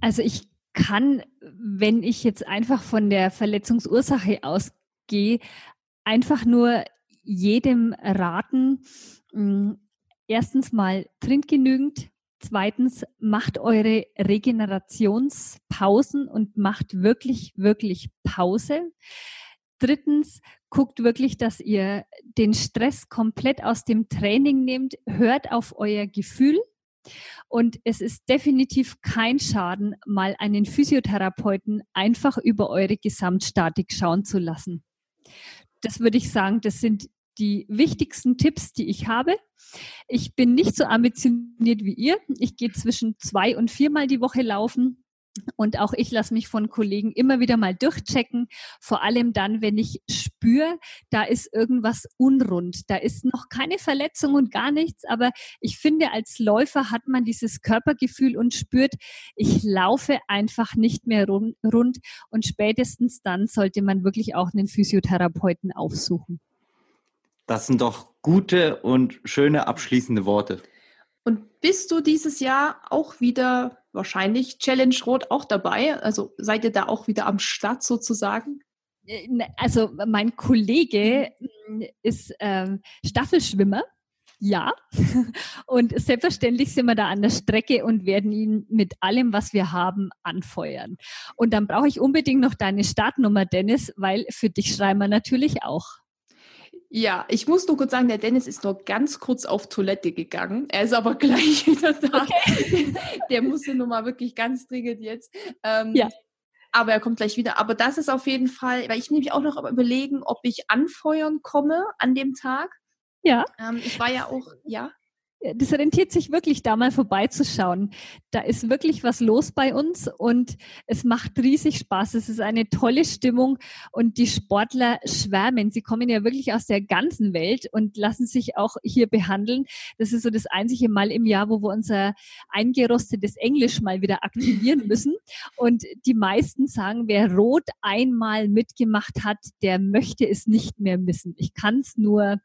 S3: Also ich kann, wenn ich jetzt einfach von der Verletzungsursache ausgehe, einfach nur jedem raten, hm, erstens mal trinkt genügend, Zweitens, macht eure Regenerationspausen und macht wirklich, wirklich Pause. Drittens, guckt wirklich, dass ihr den Stress komplett aus dem Training nehmt. Hört auf euer Gefühl. Und es ist definitiv kein Schaden, mal einen Physiotherapeuten einfach über eure Gesamtstatik schauen zu lassen. Das würde ich sagen, das sind die wichtigsten Tipps, die ich habe. Ich bin nicht so ambitioniert wie ihr. Ich gehe zwischen zwei und viermal die Woche laufen. Und auch ich lasse mich von Kollegen immer wieder mal durchchecken, vor allem dann, wenn ich spüre, da ist irgendwas unrund, da ist noch keine Verletzung und gar nichts, aber ich finde, als Läufer hat man dieses Körpergefühl und spürt, ich laufe einfach nicht mehr rund, und spätestens dann sollte man wirklich auch einen Physiotherapeuten aufsuchen.
S2: Das sind doch gute und schöne abschließende Worte.
S1: Und bist du dieses Jahr auch wieder wahrscheinlich Challenge Rot auch dabei? Also seid ihr da auch wieder am Start sozusagen?
S3: Äh, also mein Kollege mhm. ist ähm, Staffelschwimmer. Ja, und selbstverständlich sind wir da an der Strecke und werden ihn mit allem, was wir haben, anfeuern. Und dann brauche ich unbedingt noch deine Startnummer, Dennis, weil für dich schreiben wir natürlich auch.
S1: Ja, ich muss nur kurz sagen, der Dennis ist nur ganz kurz auf Toilette gegangen. Er ist aber gleich wieder da. Okay. Der musste nur mal wirklich ganz dringend jetzt. Ähm, ja. Aber er kommt gleich wieder. Aber das ist auf jeden Fall, weil ich nämlich auch noch überlegen, ob ich anfeuern komme an dem Tag.
S3: Ja.
S1: Ähm, ich war ja auch, ja
S3: das rentiert sich wirklich, da mal vorbeizuschauen. Da ist wirklich was los bei uns und es macht riesig Spaß. Es ist eine tolle Stimmung und die Sportler schwärmen. Sie kommen ja wirklich aus der ganzen Welt und lassen sich auch hier behandeln. Das ist so das einzige Mal im Jahr, wo wir unser eingerostetes Englisch mal wieder aktivieren müssen. Und die meisten sagen, wer Rot einmal mitgemacht hat, der möchte es nicht mehr missen. Ich kann es nur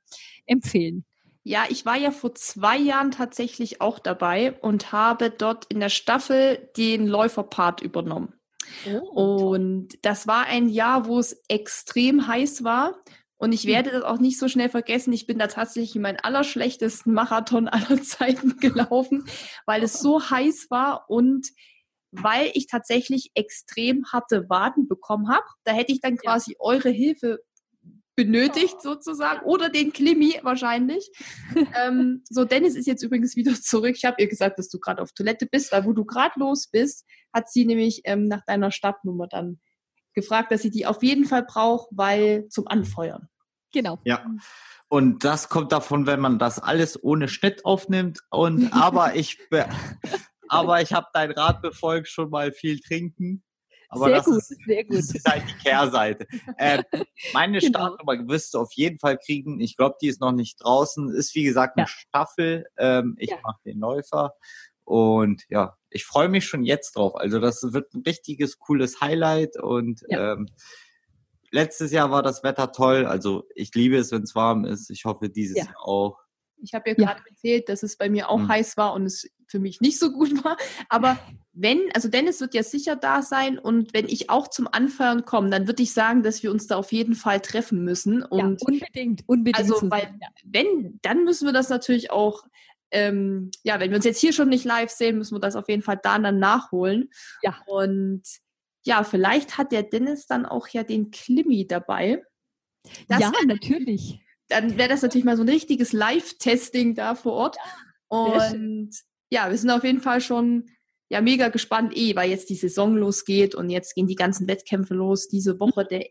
S3: empfehlen.
S1: Ja, ich war ja vor zwei Jahren tatsächlich auch dabei und habe dort in der Staffel den Läuferpart übernommen. Oh, und das war ein Jahr, wo es extrem heiß war. Und ich hm. werde das auch nicht so schnell vergessen. Ich bin da tatsächlich in meinen allerschlechtesten Marathon aller Zeiten gelaufen, weil es so heiß war und weil ich tatsächlich extrem harte Waden bekommen habe. Da hätte ich dann quasi ja. eure Hilfe benötigt oh. sozusagen oder den Klimi wahrscheinlich. ähm, so, Dennis ist jetzt übrigens wieder zurück. Ich habe ihr gesagt, dass du gerade auf Toilette bist, weil wo du gerade los bist, hat sie nämlich ähm, nach deiner Stadtnummer dann gefragt, dass sie die auf jeden Fall braucht, weil zum Anfeuern.
S3: Genau.
S2: Ja. Und das kommt davon, wenn man das alles ohne Schnitt aufnimmt. Und aber ich, aber ich habe dein Rat befolgt, schon mal viel trinken. Aber sehr das, gut, ist, sehr gut. das ist halt die Kehrseite. Äh, meine genau. Startnummer wirst du auf jeden Fall kriegen. Ich glaube, die ist noch nicht draußen. Ist wie gesagt eine ja. Staffel. Ähm, ich ja. mache den Läufer. Und ja, ich freue mich schon jetzt drauf. Also das wird ein richtiges, cooles Highlight. Und ja. ähm, letztes Jahr war das Wetter toll. Also ich liebe es, wenn es warm ist. Ich hoffe dieses Jahr auch.
S1: Ich habe ja gerade erzählt, dass es bei mir auch mhm. heiß war und es für mich nicht so gut war. Aber wenn, also Dennis wird ja sicher da sein und wenn ich auch zum Anfeuern komme, dann würde ich sagen, dass wir uns da auf jeden Fall treffen müssen. Und
S3: ja, unbedingt, unbedingt.
S1: Also, weil, wenn, dann müssen wir das natürlich auch, ähm, ja, wenn wir uns jetzt hier schon nicht live sehen, müssen wir das auf jeden Fall da dann nachholen.
S3: Ja.
S1: Und ja, vielleicht hat der Dennis dann auch ja den Klimi dabei.
S3: Das ja, natürlich.
S1: Dann wäre das natürlich mal so ein richtiges Live-Testing da vor Ort. Und ja, wir sind auf jeden Fall schon ja mega gespannt, eh, weil jetzt die Saison losgeht und jetzt gehen die ganzen Wettkämpfe los. Diese Woche der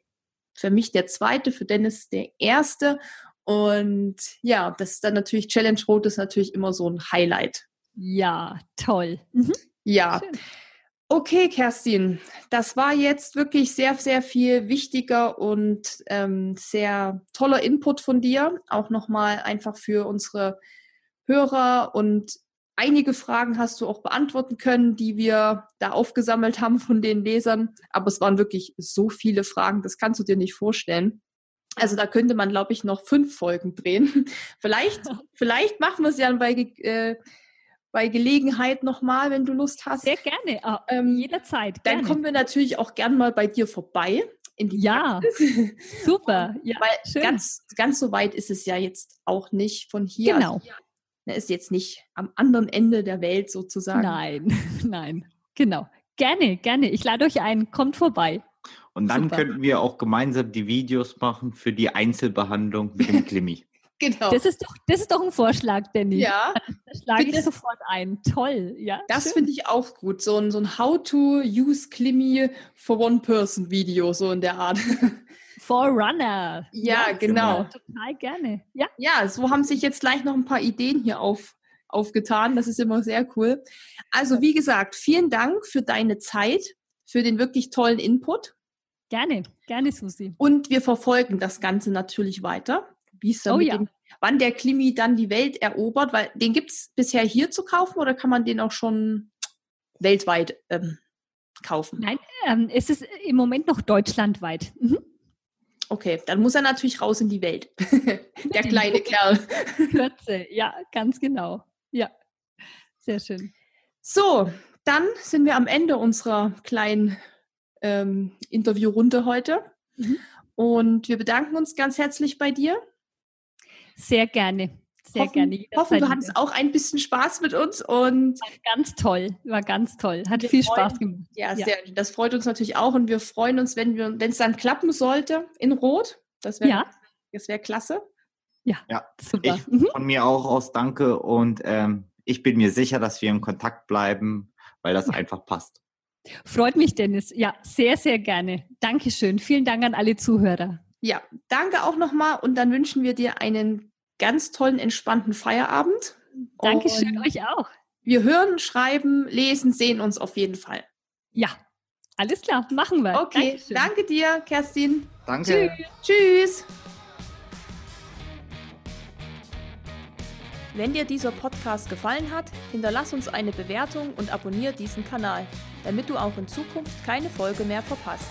S1: für mich der zweite, für Dennis der erste. Und ja, das ist dann natürlich Challenge Rot ist natürlich immer so ein Highlight.
S3: Ja, toll.
S1: Mhm. Ja. Schön. Okay, Kerstin, das war jetzt wirklich sehr, sehr viel wichtiger und ähm, sehr toller Input von dir. Auch nochmal einfach für unsere Hörer und einige Fragen hast du auch beantworten können, die wir da aufgesammelt haben von den Lesern. Aber es waren wirklich so viele Fragen, das kannst du dir nicht vorstellen. Also da könnte man, glaube ich, noch fünf Folgen drehen. vielleicht, vielleicht machen wir es ja bei äh, bei Gelegenheit nochmal, wenn du Lust hast.
S3: Sehr gerne, oh, ähm, jederzeit.
S1: Gerne. Dann kommen wir natürlich auch gern mal bei dir vorbei.
S3: In die ja, super. Ja,
S1: Weil schön. Ganz, ganz so weit ist es ja jetzt auch nicht von hier.
S3: Genau.
S1: Also, Er ist jetzt nicht am anderen Ende der Welt sozusagen.
S3: Nein, nein, genau. Gerne, gerne. Ich lade euch ein, kommt vorbei.
S2: Und dann Super. könnten wir auch gemeinsam die Videos machen für die Einzelbehandlung mit dem Klimmi.
S3: genau. Das ist, doch, das ist doch ein Vorschlag, Danny. Ja. Da schlage ich sofort ein. Toll, ja.
S1: Das finde ich auch gut. So ein, so ein How-to-Use-Klimmi for One-Person-Video, so in der Art.
S3: Forerunner.
S1: Ja, ja genau.
S3: Total gerne. Ja.
S1: ja, so haben sich jetzt gleich noch ein paar Ideen hier auf, aufgetan. Das ist immer sehr cool. Also, wie gesagt, vielen Dank für deine Zeit, für den wirklich tollen Input.
S3: Gerne, gerne, Susi.
S1: Und wir verfolgen das Ganze natürlich weiter. Wie es dann oh, ja. dem, wann der Klimi dann die Welt erobert, weil den gibt es bisher hier zu kaufen oder kann man den auch schon weltweit ähm, kaufen?
S3: Nein, ähm, es ist im Moment noch deutschlandweit. Mhm.
S1: Okay, dann muss er natürlich raus in die Welt. der kleine Kerl.
S3: Kürze, ja, ganz genau. Ja, sehr schön.
S1: So, dann sind wir am Ende unserer kleinen ähm, Interviewrunde heute. Mhm. Und wir bedanken uns ganz herzlich bei dir.
S3: Sehr gerne. Sehr
S1: hoffen,
S3: gerne.
S1: Hoffen, du hattest auch ein bisschen Spaß mit uns und
S3: war ganz toll, war ganz toll, hat viel freuen, Spaß gemacht.
S1: Ja, ja, sehr. Das freut uns natürlich auch und wir freuen uns, wenn wir, wenn es dann klappen sollte in Rot. Das wäre, ja. das wäre klasse.
S2: Ja, ja super. Ich, mhm. Von mir auch aus Danke und ähm, ich bin mir sicher, dass wir in Kontakt bleiben, weil das einfach passt.
S3: Freut mich, Dennis. Ja, sehr, sehr gerne. Dankeschön. Vielen Dank an alle Zuhörer.
S1: Ja, danke auch nochmal und dann wünschen wir dir einen ganz tollen, entspannten Feierabend.
S3: Dankeschön und euch auch.
S1: Wir hören, schreiben, lesen, sehen uns auf jeden Fall.
S3: Ja, alles klar, machen wir.
S1: Okay, Dankeschön. danke dir, Kerstin.
S2: Danke.
S1: Tschüss. Tschüss. Wenn dir dieser Podcast gefallen hat, hinterlass uns eine Bewertung und abonniere diesen Kanal, damit du auch in Zukunft keine Folge mehr verpasst.